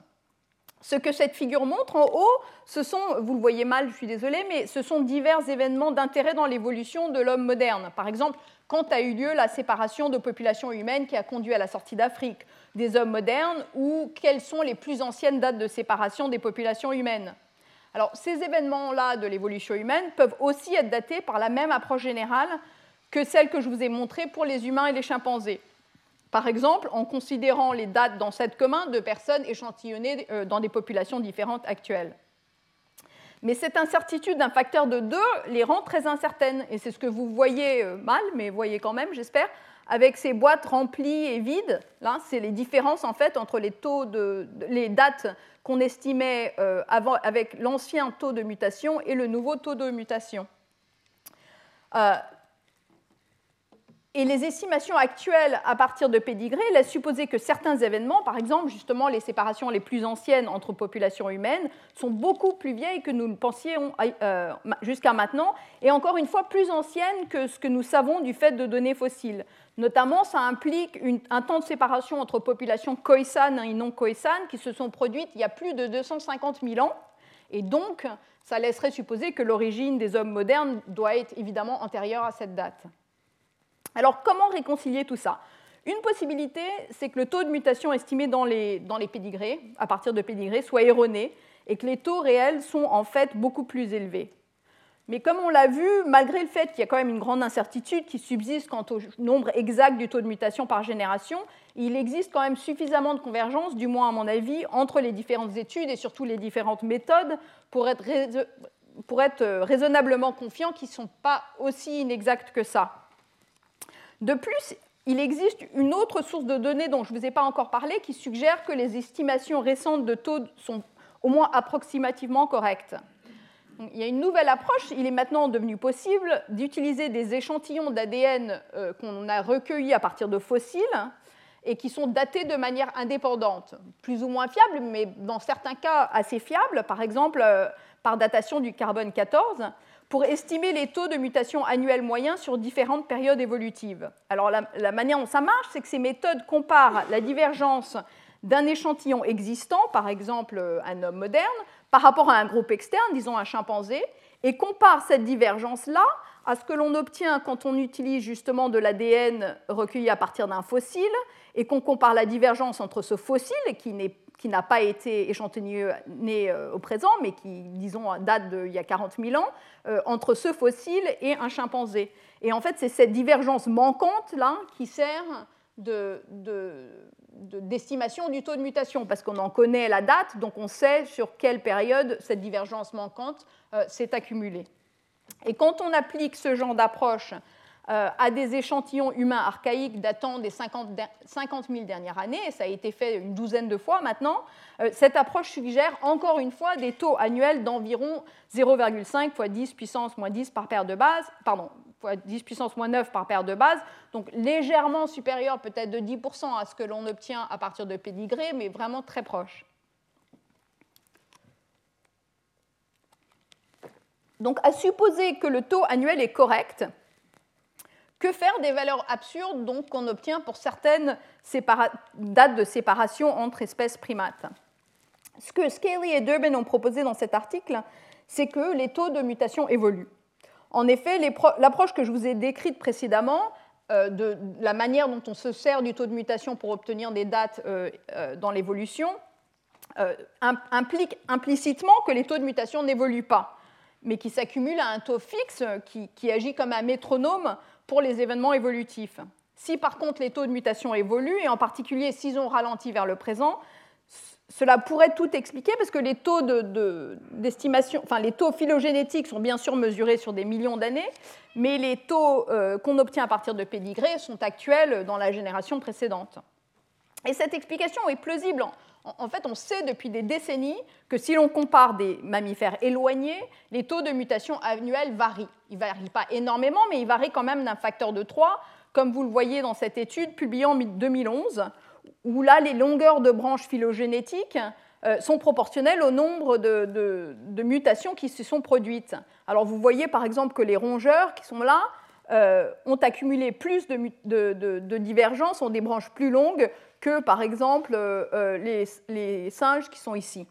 [SPEAKER 2] Ce que cette figure montre en haut, ce sont, vous le voyez mal, je suis désolée, mais ce sont divers événements d'intérêt dans l'évolution de l'homme moderne. Par exemple, quand a eu lieu la séparation de populations humaines qui a conduit à la sortie d'Afrique des hommes modernes, ou quelles sont les plus anciennes dates de séparation des populations humaines. Alors, ces événements-là de l'évolution humaine peuvent aussi être datés par la même approche générale que celle que je vous ai montrée pour les humains et les chimpanzés. Par exemple, en considérant les dates d'ancêtres communs de personnes échantillonnées euh, dans des populations différentes actuelles. Mais cette incertitude d'un facteur de 2 les rend très incertaines. Et c'est ce que vous voyez euh, mal, mais voyez quand même, j'espère, avec ces boîtes remplies et vides. Là, c'est les différences en fait entre les taux de, les dates qu'on estimait euh, avec l'ancien taux de mutation et le nouveau taux de mutation. Et les estimations actuelles à partir de pédigré laissent supposer que certains événements, par exemple justement les séparations les plus anciennes entre populations humaines, sont beaucoup plus vieilles que nous le pensions euh, jusqu'à maintenant, et encore une fois plus anciennes que ce que nous savons du fait de données fossiles. Notamment, ça implique un temps de séparation entre populations khoisanes et non khoisanes qui se sont produites il y a plus de 250 000 ans, et donc ça laisserait supposer que l'origine des hommes modernes doit être évidemment antérieure à cette date. Alors comment réconcilier tout ça? Une possibilité, c'est que le taux de mutation estimé dans les, dans pédigrés, à partir de pédigrés, soit erroné et que les taux réels sont en fait beaucoup plus élevés. Mais comme on l'a vu, malgré le fait qu'il y a quand même une grande incertitude qui subsiste quant au nombre exact du taux de mutation par génération, il existe quand même suffisamment de convergence, du moins à mon avis, entre les différentes études et surtout les différentes méthodes pour être, pour être raisonnablement confiant qu'ils ne sont pas aussi inexacts que ça. De plus, il existe une autre source de données dont je ne vous ai pas encore parlé qui suggère que les estimations récentes de taux sont au moins approximativement correctes. Il y a une nouvelle approche, il est maintenant devenu possible d'utiliser des échantillons d'ADN euh, qu'on a recueillis à partir de fossiles et qui sont datés de manière indépendante, plus ou moins fiables, mais dans certains cas assez fiables, par exemple euh, par datation du carbone 14 pour estimer les taux de mutation annuels moyens sur différentes périodes évolutives. Alors la, manière dont ça marche, c'est que ces méthodes comparent la divergence d'un échantillon existant, par exemple euh, un homme moderne, par rapport à un groupe externe, disons un chimpanzé, et comparent cette divergence-là à ce que l'on obtient quand on utilise justement de l'ADN recueilli à partir d'un fossile et qu'on compare la divergence entre ce fossile qui n'a pas été échantillonné euh, au présent, mais qui, disons, date d'il y a 40 000 ans, euh, entre ce fossile et un chimpanzé. Et en fait, c'est cette divergence manquante là qui sert d'estimation du taux de mutation, parce qu'on en connaît la date, donc on sait sur quelle période cette divergence manquante euh, s'est accumulée. Et quand on applique ce genre d'approche euh, à des échantillons humains archaïques datant des 50, 000 dernières années, ça a été fait une douzaine de fois maintenant, euh, cette approche suggère encore une fois des taux annuels d'environ 0,5 fois 10 puissance moins 10 par paire de base, pardon, fois 10 puissance moins 9 par paire de base, donc légèrement supérieur peut-être de 10% à ce que l'on obtient à partir de pédigré, mais vraiment très proche. Donc à supposer que le taux annuel est correct, que faire des valeurs absurdes qu'on obtient pour certaines dates de séparation entre espèces primates? Ce que Scaley et Durbin ont proposé dans cet article, c'est que les taux de mutation évoluent. En effet, l'approche que je vous ai décrite précédemment, euh, de la manière dont on se sert du taux de mutation pour obtenir des dates euh, euh, dans l'évolution, implique implicitement que les taux de mutation n'évoluent pas, mais qui s'accumulent à un taux fixe qui, agit comme un métronome pour les événements évolutifs. Si par contre les taux de mutation évoluent, et en particulier s'ils ont ralenti vers le présent, cela pourrait tout expliquer parce que les taux d'estimation, enfin les taux phylogénétiques sont bien sûr mesurés sur des millions d'années, mais les taux euh, qu'on obtient à partir de pédigrés sont actuels dans la génération précédente. Et cette explication est plausible. En, fait, on sait depuis des décennies que si l'on compare des mammifères éloignés, les taux de mutation annuels varient. Ils ne varient pas énormément, mais ils varient quand même d'un facteur de 3, comme vous le voyez dans cette étude publiée en 2011 où là, les longueurs de branches phylogénétiques euh, sont proportionnelles au nombre de, mutations qui se sont produites. Alors vous voyez par exemple que les rongeurs qui sont là euh, ont accumulé plus de, divergences, ont des branches plus longues que par exemple euh, les, singes qui sont ici.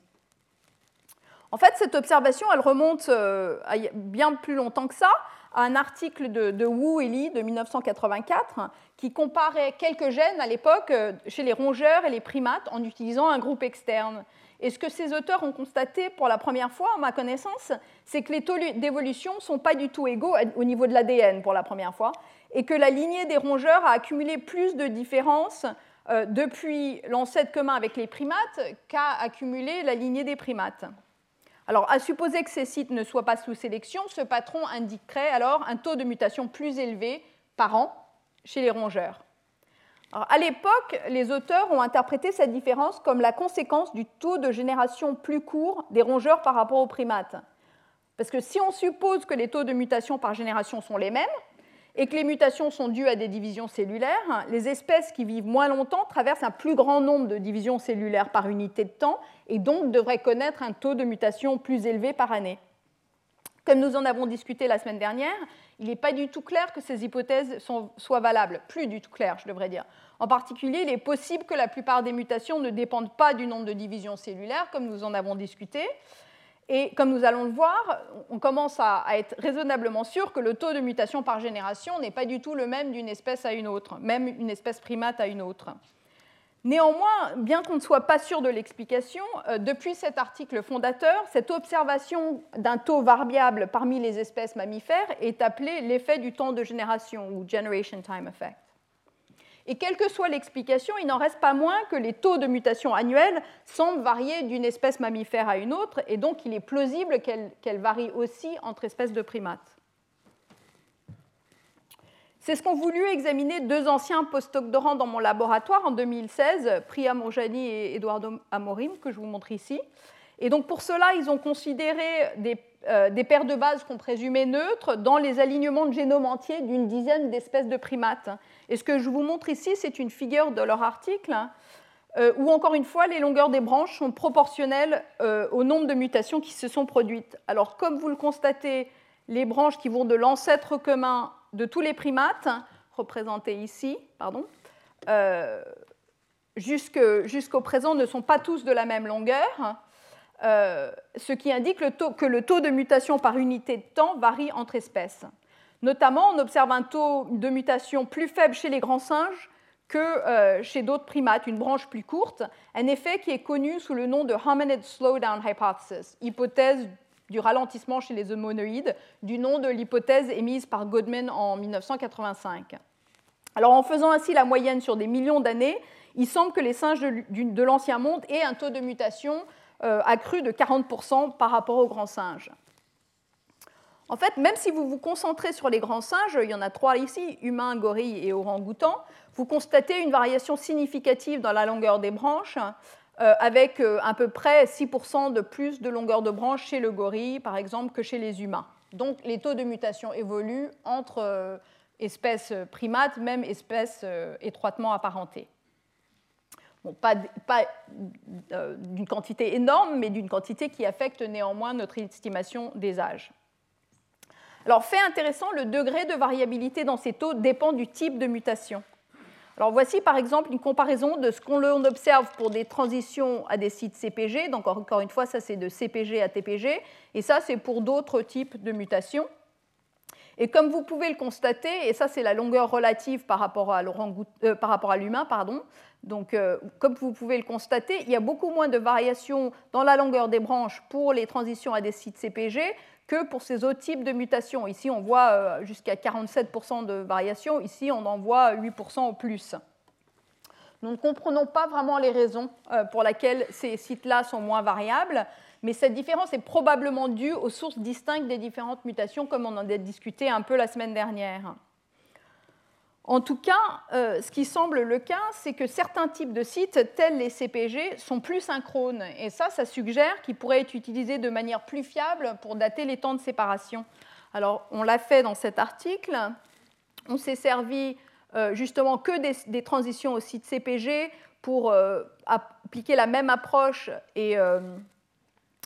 [SPEAKER 2] En fait, cette observation, elle remonte à bien plus longtemps que ça, à un article de, Wu et Li de 1984 qui comparait quelques gènes à l'époque euh, chez les rongeurs et les primates en utilisant un groupe externe. Et ce que ces auteurs ont constaté pour la première fois, à ma connaissance, c'est que les taux d'évolution ne sont pas du tout égaux au niveau de l'ADN pour la première fois, et que la lignée des rongeurs a accumulé plus de différences euh, depuis l'ancêtre commun avec les primates qu'a accumulé la lignée des primates. Alors, à supposer que ces sites ne soient pas sous sélection, ce patron indiquerait alors un taux de mutation plus élevé par an chez les rongeurs. à l'époque, les auteurs ont interprété cette différence comme la conséquence du taux de génération plus court des rongeurs par rapport aux primates. Parce que si on suppose que les taux de mutation par génération sont les mêmes, et que les mutations sont dues à des divisions cellulaires, les espèces qui vivent moins longtemps traversent un plus grand nombre de divisions cellulaires par unité de temps et donc devraient connaître un taux de mutation plus élevé par année. Comme nous en avons discuté la semaine dernière, il n'est pas du tout clair que ces hypothèses soient valables, plus du tout clair, je devrais dire. En particulier, il est possible que la plupart des mutations ne dépendent pas du nombre de divisions cellulaires, comme nous en avons discuté. Et comme nous allons le voir, on commence à, être raisonnablement sûr que le taux de mutation par génération n'est pas du tout le même d'une espèce à une autre, même une espèce primate à une autre. Néanmoins, bien qu'on ne soit pas sûr de l'explication, euh, depuis cet article fondateur, cette observation d'un taux variable parmi les espèces mammifères est appelée l'effet du temps de génération ou Generation Time Effect. Et quelle que soit l'explication, il n'en reste pas moins que les taux de mutation annuels semblent varier d'une espèce mammifère à une autre, et donc il est plausible qu'elles varient aussi entre espèces de primates. C'est ce qu'ont voulu examiner deux anciens postdoctorants dans mon laboratoire en 2016, Priya et Eduardo Amorim, que je vous montre ici. Et donc pour cela, ils ont considéré des euh, des paires de bases qu'on présumait neutres dans les alignements de génome entier d'une dizaine d'espèces de primates. Et ce que je vous montre ici, c'est une figure de leur article euh, où, encore une fois, les longueurs des branches sont proportionnelles euh, au nombre de mutations qui se sont produites. Alors, comme vous le constatez, les branches qui vont de l'ancêtre commun de tous les primates, représentés ici, pardon, jusqu'au présent ne sont pas tous de la même longueur. Euh, ce qui indique que le taux de mutation par unité de temps varie entre espèces. Notamment, on observe un taux de mutation plus faible chez les grands singes que euh, chez d'autres primates, une branche plus courte, un effet qui est connu sous le nom de Hominid Slowdown Hypothesis, hypothèse du ralentissement chez les homonoïdes, du nom de l'hypothèse émise par Goodman en 1985. Alors en faisant ainsi la moyenne sur des millions d'années, il semble que les singes de, l'ancien monde aient un taux de mutation euh, accru de 40% par rapport aux grands singes. En fait, même si vous vous concentrez sur les grands singes, il y en a trois ici, humains, gorilles et orang-outans, vous constatez une variation significative dans la longueur des branches, euh, avec euh, à peu près 6% de plus de longueur de branche chez le gorille, par exemple, que chez les humains. Donc les taux de mutation évoluent entre espèces primates, même espèces étroitement apparentées pas, euh, d'une quantité énorme, mais d'une quantité qui affecte néanmoins notre estimation des âges. Alors, fait intéressant, le degré de variabilité dans ces taux dépend du type de mutation. Alors, voici par exemple une comparaison de ce qu'on observe pour des transitions à des sites CPG. Donc, encore une fois, ça c'est de CPG à TPG, et ça c'est pour d'autres types de mutations. Et comme vous pouvez le constater, et ça c'est la longueur relative par rapport à euh, l'humain, pardon, donc, euh, comme vous pouvez le constater, il y a beaucoup moins de variations dans la longueur des branches pour les transitions à des sites CPG que pour ces autres types de mutations. Ici, on voit euh, jusqu'à 47% de variation. Ici, on en voit 8% au plus. Nous ne comprenons pas vraiment les raisons pour lesquelles ces sites-là sont moins variables, mais cette différence est probablement due aux sources distinctes des différentes mutations, comme on en a discuté un peu la semaine dernière. En tout cas, euh, ce qui semble le cas, c'est que certains types de sites, tels les CPG, sont plus synchrones. Et ça, ça suggère qu'ils pourraient être utilisés de manière plus fiable pour dater les temps de séparation. Alors, on l'a fait dans cet article. On s'est servi euh, justement que des, transitions au site CPG pour euh, appliquer la même approche et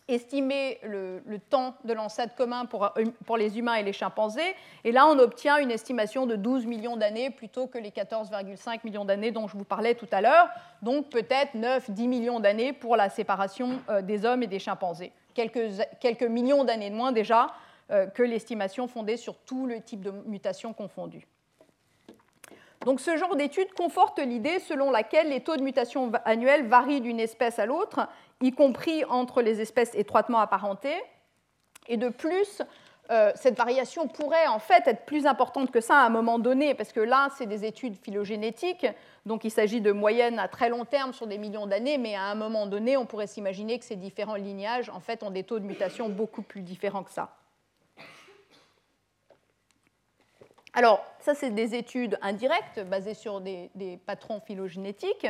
[SPEAKER 2] estimer le, temps de l'ancêtre commun pour, pour, les humains et les chimpanzés. Et là, on obtient une estimation de 12 millions d'années plutôt que les 14,5 millions d'années dont je vous parlais tout à l'heure. Donc peut-être 9-10 millions d'années pour la séparation euh, des hommes et des chimpanzés. Quelques, quelques millions d'années de moins déjà euh, que l'estimation fondée sur tout le type de mutations confondues. Donc ce genre d'étude conforte l'idée selon laquelle les taux de mutation annuels varient d'une espèce à l'autre y compris entre les espèces étroitement apparentées. Et de plus, euh, cette variation pourrait en fait être plus importante que ça à un moment donné, parce que là, c'est des études phylogénétiques, donc il s'agit de moyennes à très long terme sur des millions d'années, mais à un moment donné, on pourrait s'imaginer que ces différents lignages en fait, ont des taux de mutation beaucoup plus différents que ça. Alors, ça, c'est des études indirectes basées sur des patrons phylogénétiques.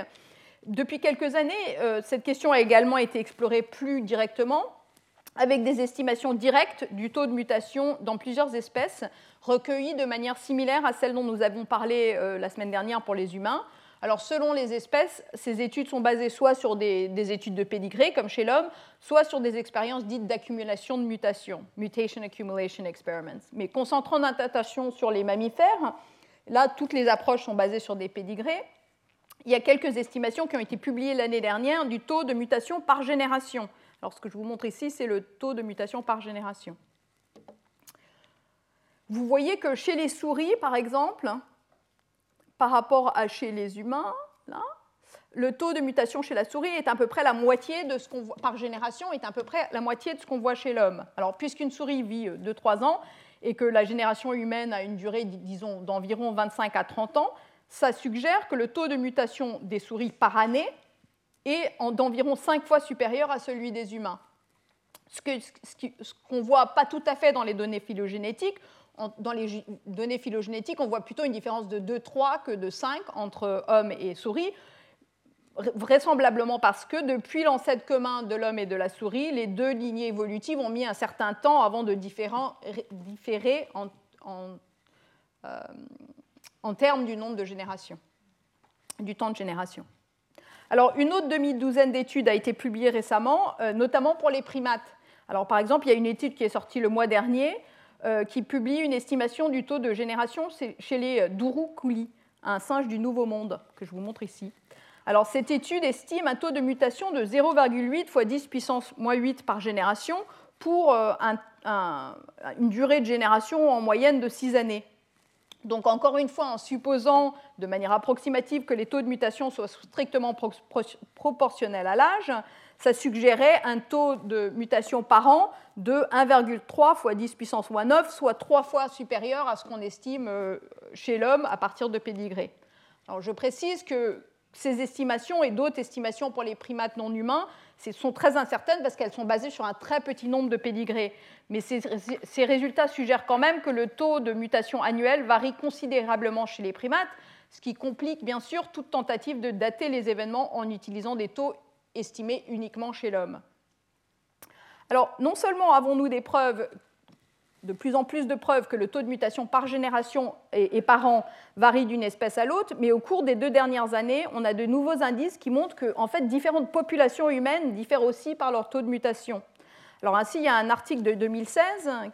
[SPEAKER 2] Depuis quelques années, euh, cette question a également été explorée plus directement, avec des estimations directes du taux de mutation dans plusieurs espèces, recueillies de manière similaire à celle dont nous avons parlé euh, la semaine dernière pour les humains. Alors, selon les espèces, ces études sont basées soit sur des, études de pédigré, comme chez l'homme, soit sur des expériences dites d'accumulation de mutations, mutation accumulation experiments. Mais concentrant notre attention sur les mammifères, là, toutes les approches sont basées sur des pédigrés il y a quelques estimations qui ont été publiées l'année dernière du taux de mutation par génération. Alors ce que je vous montre ici, c'est le taux de mutation par génération. Vous voyez que chez les souris, par exemple, par rapport à chez les humains, là, le taux de mutation chez la souris est à peu près la moitié de ce qu'on voit par génération est à peu près la moitié de ce qu'on voit chez l'homme. Alors puisqu'une souris vit 2-3 ans et que la génération humaine a une durée disons d'environ 25 à 30 ans, ça suggère que le taux de mutation des souris par année est d'environ 5 fois supérieur à celui des humains. Ce qu'on ne voit pas tout à fait dans les données phylogénétiques. Dans les données phylogénétiques, on voit plutôt une différence de 2-3 que de 5 entre hommes et souris, vraisemblablement parce que depuis l'ancêtre commun de l'homme et de la souris, les deux lignées évolutives ont mis un certain temps avant de différer en, euh, en termes du nombre de générations, du temps de génération. Alors, une autre demi-douzaine d'études a été publiée récemment, euh, notamment pour les primates. Alors, par exemple, il y a une étude qui est sortie le mois dernier euh, qui publie une estimation du taux de génération chez les Dourou-Kouli, un singe du Nouveau Monde, que je vous montre ici. Alors, cette étude estime un taux de mutation de 0,8 x 10 puissance moins 8 par génération pour une durée de génération en moyenne de 6 années. Donc encore une fois, en supposant de manière approximative que les taux de mutation soient strictement proportionnels à l'âge, ça suggérait un taux de mutation par an de 1,3 fois 10 puissance moins 9, soit trois fois supérieur à ce qu'on estime euh, chez l'homme à partir de pédigré. Alors je précise que ces estimations et d'autres estimations pour les primates non humains sont très incertaines parce qu'elles sont basées sur un très petit nombre de pédigrés. Mais ces, résultats suggèrent quand même que le taux de mutation annuel varie considérablement chez les primates, ce qui complique bien sûr toute tentative de dater les événements en utilisant des taux estimés uniquement chez l'homme. Alors, non seulement avons-nous des preuves de plus en plus de preuves que le taux de mutation par génération et, par an varie d'une espèce à l'autre, mais au cours des deux dernières années, on a de nouveaux indices qui montrent que en fait, différentes populations humaines diffèrent aussi par leur taux de mutation. Alors ainsi, il y a un article de 2016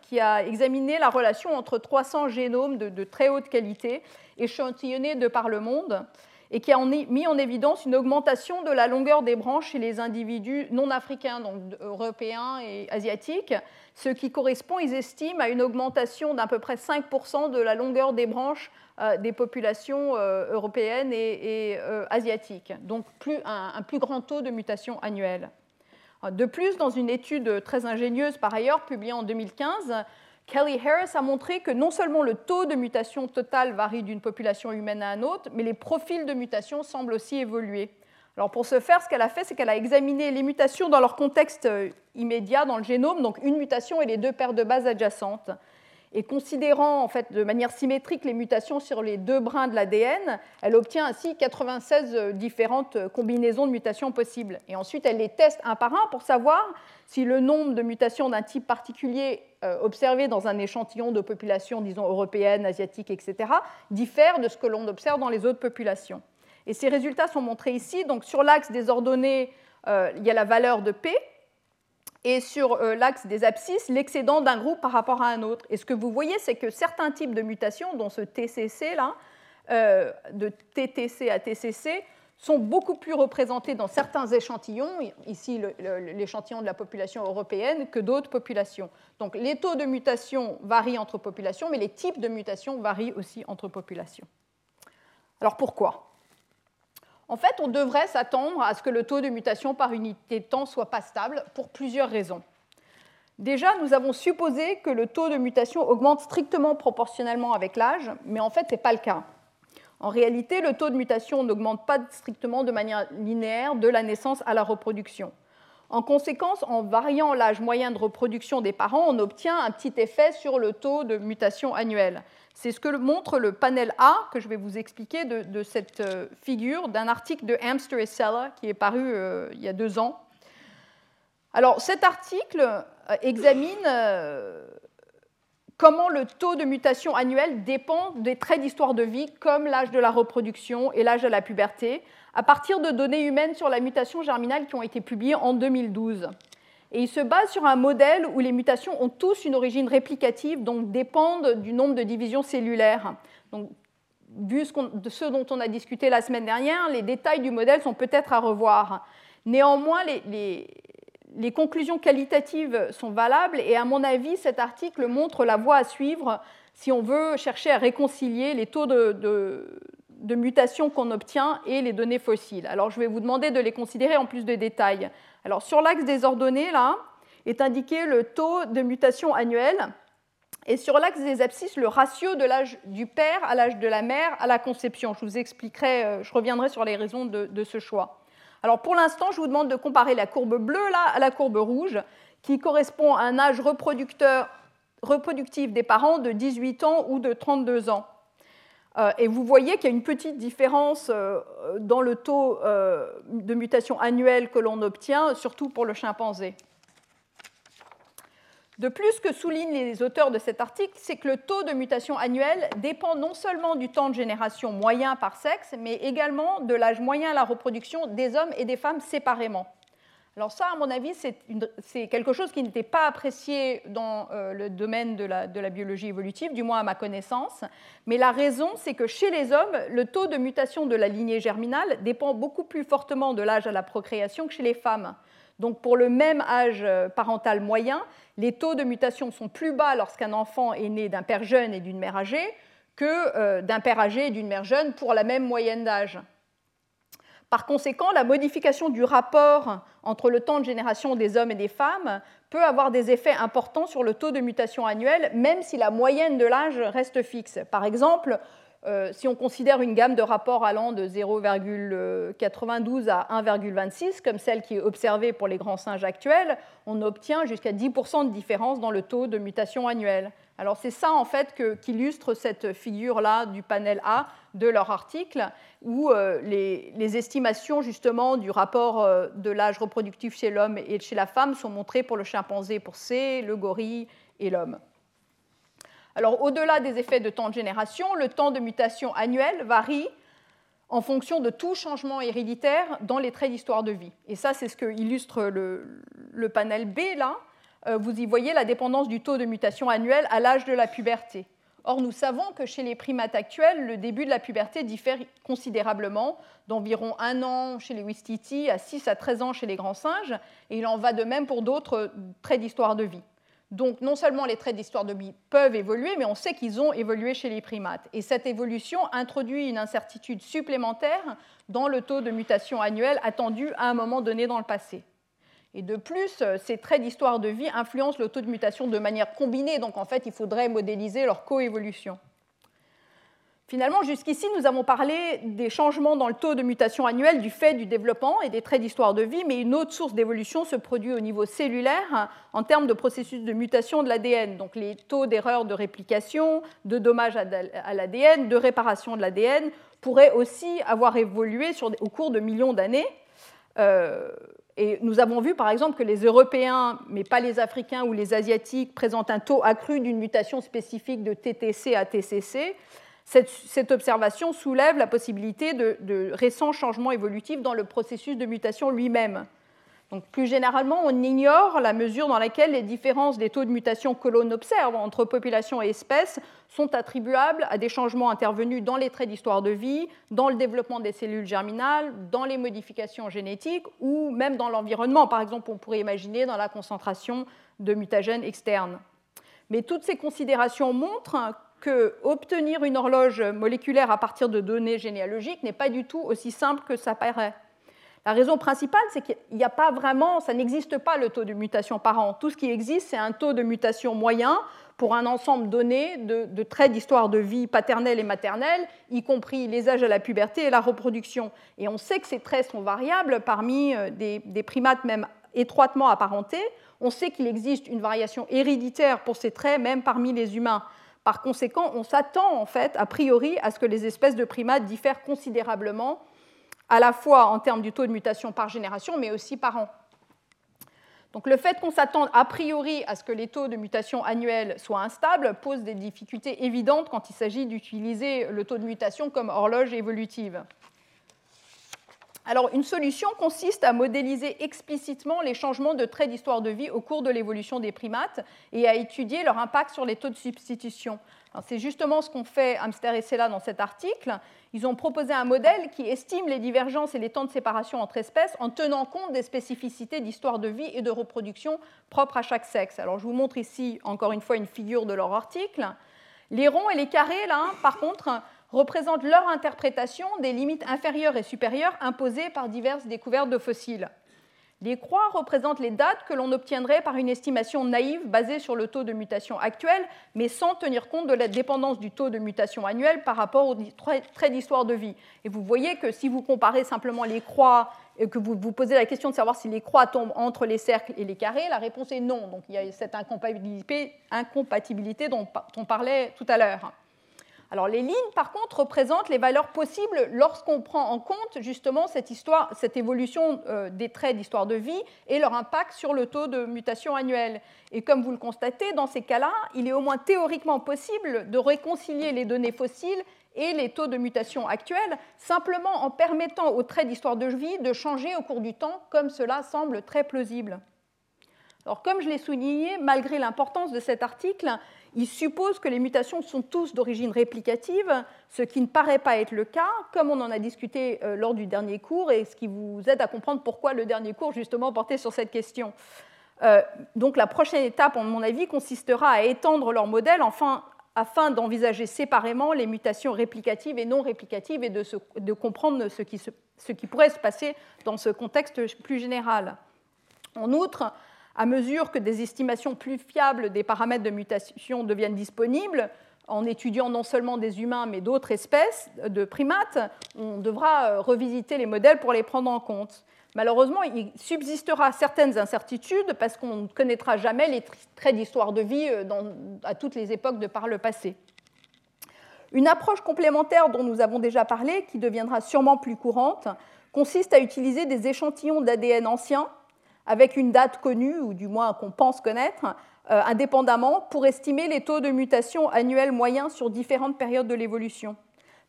[SPEAKER 2] qui a examiné la relation entre 300 génomes de, de très haute qualité échantillonnés de par le monde et qui a mis en évidence une augmentation de la longueur des branches chez les individus non africains, donc européens et asiatiques, ce qui correspond, ils estiment, à une augmentation d'à peu près 5% de la longueur des branches euh, des populations euh, européennes et, euh, asiatiques, donc un, plus grand taux de mutation annuelle. De plus, dans une étude très ingénieuse par ailleurs publiée en 2015, Kelly Harris a montré que non seulement le taux de mutation total varie d'une population humaine à une autre, mais les profils de mutation semblent aussi évoluer. Alors pour ce faire, ce qu'elle a fait, c'est qu'elle a examiné les mutations dans leur contexte euh, immédiat dans le génome, donc une mutation et les deux paires de bases adjacentes. Et considérant en fait de manière symétrique les mutations sur les deux brins de l'ADN, elle obtient ainsi 96 euh, différentes euh, combinaisons de mutations possibles. Et ensuite, elle les teste un par un pour savoir si le nombre de mutations d'un type particulier euh, observé dans un échantillon de populations, disons européennes, asiatiques, etc., diffère de ce que l'on observe dans les autres populations. Et ces résultats sont montrés ici. Donc sur l'axe des ordonnées, il y a la valeur de P, et sur euh, l'axe des abscisses, l'excédent d'un groupe par rapport à un autre. Et ce que vous voyez, c'est que certains types de mutations, dont ce TCC là, euh, de TTC à TCC, sont beaucoup plus représentés dans certains échantillons, ici l'échantillon de la population européenne, que d'autres populations. Donc les taux de mutation varient entre populations, mais les types de mutations varient aussi entre populations. Alors pourquoi? En fait, on devrait s'attendre à ce que le taux de mutation par unité de temps soit pas stable pour plusieurs raisons. Déjà, nous avons supposé que le taux de mutation augmente strictement proportionnellement avec l'âge, mais en fait, ce n'est pas le cas. En réalité, le taux de mutation n'augmente pas strictement de manière linéaire de la naissance à la reproduction. En conséquence, en variant l'âge moyen de reproduction des parents, on obtient un petit effet sur le taux de mutation annuel. C'est ce que montre le panel A, que je vais vous expliquer de, cette euh, figure, d'un article de Amster et Sella qui est paru euh, il y a deux ans. Alors cet article euh, examine comment le taux de mutation annuel dépend des traits d'histoire de vie comme l'âge de la reproduction et l'âge de la puberté, à partir de données humaines sur la mutation germinale qui ont été publiées en 2012. Et il se base sur un modèle où les mutations ont tous une origine réplicative, donc dépendent du nombre de divisions cellulaires. Donc, vu ce, ce dont on a discuté la semaine dernière, les détails du modèle sont peut-être à revoir. Néanmoins, les, conclusions qualitatives sont valables et à mon avis, cet article montre la voie à suivre si on veut chercher à réconcilier les taux de, de, de mutation qu'on obtient et les données fossiles. Alors je vais vous demander de les considérer en plus de détails. Alors sur l'axe des ordonnées, là, est indiqué le taux de mutation annuel. Et sur l'axe des abscisses, le ratio de l'âge du père à l'âge de la mère à la conception. Je vous expliquerai, euh, je reviendrai sur les raisons de, ce choix. Alors pour l'instant, je vous demande de comparer la courbe bleue là à la courbe rouge, qui correspond à un âge reproducteur, reproductif des parents de 18 ans ou de 32 ans. Euh, et vous voyez qu'il y a une petite différence euh, dans le taux euh, de mutation annuelle que l'on obtient, surtout pour le chimpanzé. De plus, ce que soulignent les auteurs de cet article, c'est que le taux de mutation annuelle dépend non seulement du temps de génération moyen par sexe, mais également de l'âge moyen à la reproduction des hommes et des femmes séparément. Alors ça, à mon avis, c'est quelque chose qui n'était pas apprécié dans euh, le domaine de la, biologie évolutive, du moins à ma connaissance. Mais la raison, c'est que chez les hommes, le taux de mutation de la lignée germinale dépend beaucoup plus fortement de l'âge à la procréation que chez les femmes. Donc pour le même âge parental moyen, les taux de mutation sont plus bas lorsqu'un enfant est né d'un père jeune et d'une mère âgée que d'un père âgé et d'une mère jeune pour la même moyenne d'âge. Par conséquent, la modification du rapport entre le temps de génération des hommes et des femmes peut avoir des effets importants sur le taux de mutation annuel, même si la moyenne de l'âge reste fixe. Par exemple, euh, si on considère une gamme de rapports allant de 0,92 à 1,26, comme celle qui est observée pour les grands singes actuels, on obtient jusqu'à 10% de différence dans le taux de mutation annuel. Alors c'est ça en fait qu'illustre cette figure-là du panel A de leur article, où euh, les, estimations justement du rapport euh, de l'âge reproductif chez l'homme et chez la femme sont montrées pour le chimpanzé pour C, le gorille et l'homme. Alors au-delà des effets de temps de génération, le temps de mutation annuel varie en fonction de tout changement héréditaire dans les traits d'histoire de vie. Et ça, c'est ce que illustre le, le panel B là. Euh, vous y voyez la dépendance du taux de mutation annuel à l'âge de la puberté. Or, nous savons que chez les primates actuels, le début de la puberté diffère considérablement, d'environ un an chez les Wistiti à 6 à 13 ans chez les grands singes, et il en va de même pour d'autres traits d'histoire de vie. Donc, non seulement les traits d'histoire de vie peuvent évoluer, mais on sait qu'ils ont évolué chez les primates. Et cette évolution introduit une incertitude supplémentaire dans le taux de mutation annuel attendu à un moment donné dans le passé. Et de plus, euh, ces traits d'histoire de vie influencent le taux de mutation de manière combinée, donc en fait, il faudrait modéliser leur coévolution. Finalement, jusqu'ici, nous avons parlé des changements dans le taux de mutation annuel du fait du développement et des traits d'histoire de vie, mais une autre source d'évolution se produit au niveau cellulaire en termes de processus de mutation de l'ADN, donc les taux d'erreur de réplication, de dommages à l'ADN, de réparation de l'ADN pourraient aussi avoir évolué au cours de millions d'années. Euh, et nous avons vu par exemple que les Européens, mais pas les Africains ou les Asiatiques, présentent un taux accru d'une mutation spécifique de TTC à TCC. Cette, observation soulève la possibilité de récents changements évolutifs dans le processus de mutation lui-même plus généralement, on ignore la mesure dans laquelle les différences des taux de mutation que l'on observe entre population et espèces sont attribuables à des changements intervenus dans les traits d'histoire de vie, dans le développement des cellules germinales, dans les modifications génétiques ou même dans l'environnement. Par exemple, on pourrait imaginer dans la concentration de mutagènes externes. Mais toutes ces considérations montrent que obtenir une horloge moléculaire à partir de données généalogiques n'est pas du tout aussi simple que ça paraît. La raison principale, c'est qu'il n'y a pas vraiment, ça n'existe pas le taux de mutation par an. Tout ce qui existe, c'est un taux de mutation moyen pour un ensemble donné de, traits d'histoire de vie paternelle et maternelle, y compris les âges à la puberté et la reproduction. Et on sait que ces traits sont variables parmi euh, des, des primates même étroitement apparentés. On sait qu'il existe une variation héréditaire pour ces traits, même parmi les humains. Par conséquent, on s'attend en fait, a priori, à ce que les espèces de primates diffèrent considérablement à la fois en termes du taux de mutation par génération, mais aussi par an. Donc le fait qu'on s'attende a priori à ce que les taux de mutation annuels soient instables pose des difficultés évidentes quand il s'agit d'utiliser le taux de mutation comme horloge évolutive. Alors une solution consiste à modéliser explicitement les changements de traits d'histoire de vie au cours de l'évolution des primates et à étudier leur impact sur les taux de substitution. C'est justement ce qu'ont fait Hamster et Sella dans cet article. Ils ont proposé un modèle qui estime les divergences et les temps de séparation entre espèces en tenant compte des spécificités d'histoire de vie et de reproduction propres à chaque sexe. Alors je vous montre ici encore une fois une figure de leur article. Les ronds et les carrés, là, par contre, représentent leur interprétation des limites inférieures et supérieures imposées par diverses découvertes de fossiles. Les croix représentent les dates que l'on obtiendrait par une estimation naïve basée sur le taux de mutation actuel, mais sans tenir compte de la dépendance du taux de mutation annuel par rapport aux traits d'histoire de vie. Et vous voyez que si vous comparez simplement les croix et que vous vous posez la question de savoir si les croix tombent entre les cercles et les carrés, la réponse est non. Donc il y a cette incompatibilité dont on parlait tout à l'heure. Les lignes, par contre, représentent les valeurs possibles lorsqu'on prend en compte justement cette, histoire, évolution euh, des traits d'histoire de vie et leur impact sur le taux de mutation annuel. Et comme vous le constatez, dans ces cas-là, il est au moins théoriquement possible de réconcilier les données fossiles et les taux de mutation actuels, simplement en permettant aux traits d'histoire de vie de changer au cours du temps, comme cela semble très plausible. Alors, comme je l'ai souligné, malgré l'importance de cet article, il suppose que les mutations sont tous d'origine réplicative, ce qui ne paraît pas être le cas, comme on en a discuté euh, lors du dernier cours, et ce qui vous aide à comprendre pourquoi le dernier cours justement portait sur cette question. Euh, donc la prochaine étape, à mon avis, consistera à étendre leur modèle afin d'envisager séparément les mutations réplicatives et non réplicatives et de, comprendre ce qui pourrait se passer dans ce contexte plus général. En outre, à mesure que des estimations plus fiables des paramètres de mutation deviennent disponibles, en étudiant non seulement des humains mais d'autres espèces de primates, on devra euh, revisiter les modèles pour les prendre en compte. Malheureusement, il subsistera certaines incertitudes parce qu'on ne connaîtra jamais les traits d'histoire de vie euh, à toutes les époques de par le passé. Une approche complémentaire dont nous avons déjà parlé, qui deviendra sûrement plus courante, consiste à utiliser des échantillons d'ADN anciens avec une date connue, ou du moins qu'on pense connaître, euh, indépendamment, pour estimer les taux de mutation annuels moyens sur différentes périodes de l'évolution.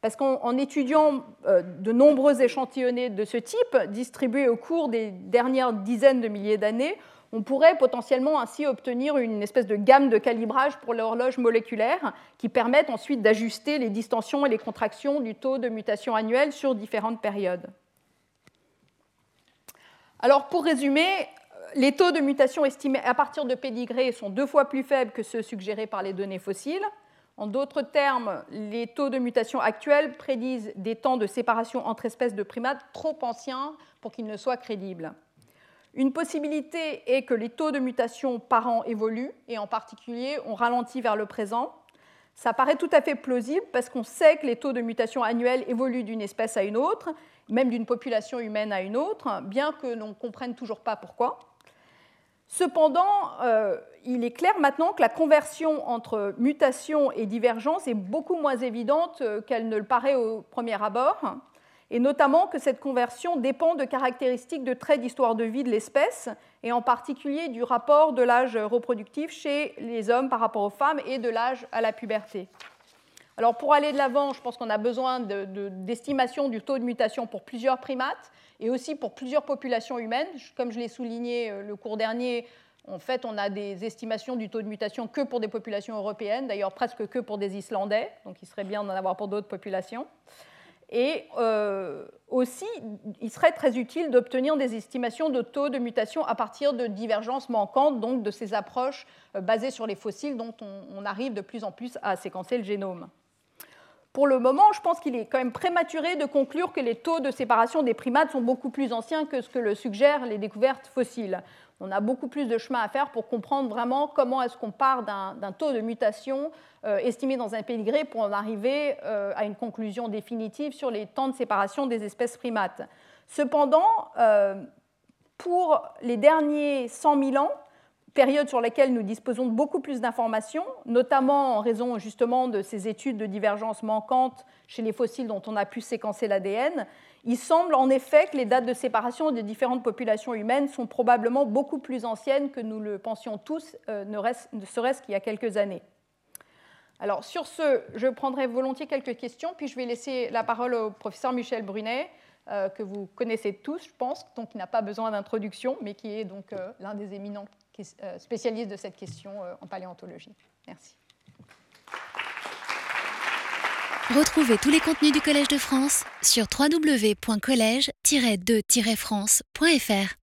[SPEAKER 2] Parce qu'en étudiant euh, de nombreux échantillonnés de ce type, distribués au cours des dernières dizaines de milliers d'années, on pourrait potentiellement ainsi obtenir une espèce de gamme de calibrage pour l'horloge moléculaire qui permettent ensuite d'ajuster les distensions et les contractions du taux de mutation annuel sur différentes périodes. Alors pour résumer, les taux de mutation estimés à partir de pédigrés sont deux fois plus faibles que ceux suggérés par les données fossiles. En d'autres termes, les taux de mutation actuels prédisent des temps de séparation entre espèces de primates trop anciens pour qu'ils ne soient crédibles. Une possibilité est que les taux de mutation par an évoluent, et en particulier ont ralenti vers le présent. Ça paraît tout à fait plausible parce qu'on sait que les taux de mutation annuels évoluent d'une espèce à une autre, même d'une population humaine à une autre, bien que l'on ne comprenne toujours pas pourquoi. Cependant, euh, il est clair maintenant que la conversion entre mutation et divergence est beaucoup moins évidente euh, qu'elle ne le paraît au premier abord, et notamment que cette conversion dépend de caractéristiques de traits d'histoire de vie de l'espèce, et en particulier du rapport de l'âge reproductif chez les hommes par rapport aux femmes et de l'âge à la puberté. Alors pour aller de l'avant, je pense qu'on a besoin d'estimation du taux de mutation pour plusieurs primates et aussi pour plusieurs populations humaines. Comme je l'ai souligné euh, le cours dernier, en fait, on a des estimations du taux de mutation que pour des populations européennes, d'ailleurs presque que pour des Islandais, donc il serait bien d'en avoir pour d'autres populations. Et euh, aussi, il serait très utile d'obtenir des estimations de taux de mutation à partir de divergences manquantes, donc de ces approches euh, basées sur les fossiles dont on arrive de plus en plus à séquencer le génome. Pour le moment, je pense qu'il est quand même prématuré de conclure que les taux de séparation des primates sont beaucoup plus anciens que ce que le suggèrent les découvertes fossiles. On a beaucoup plus de chemin à faire pour comprendre vraiment comment est-ce qu'on part d'un taux de mutation euh, estimé dans un pédigré pour en arriver euh, à une conclusion définitive sur les temps de séparation des espèces primates. Cependant, euh, pour les derniers 100 000 ans, période sur laquelle nous disposons de beaucoup plus d'informations, notamment en raison justement de ces études de divergence manquantes chez les fossiles dont on a pu séquencer l'ADN, il semble en effet que les dates de séparation des différentes populations humaines sont probablement beaucoup plus anciennes que nous le pensions tous, euh, ne, serait-ce qu'il y a quelques années. Alors sur ce, je prendrai volontiers quelques questions, puis je vais laisser la parole au professeur Michel Brunet, euh, que vous connaissez tous, je pense, donc qui n'a pas besoin d'introduction, mais qui est donc euh, l'un des éminents spécialiste de cette question euh, en paléontologie. Merci.
[SPEAKER 1] Retrouvez tous les contenus du Collège de France sur www.colège-2-france.fr.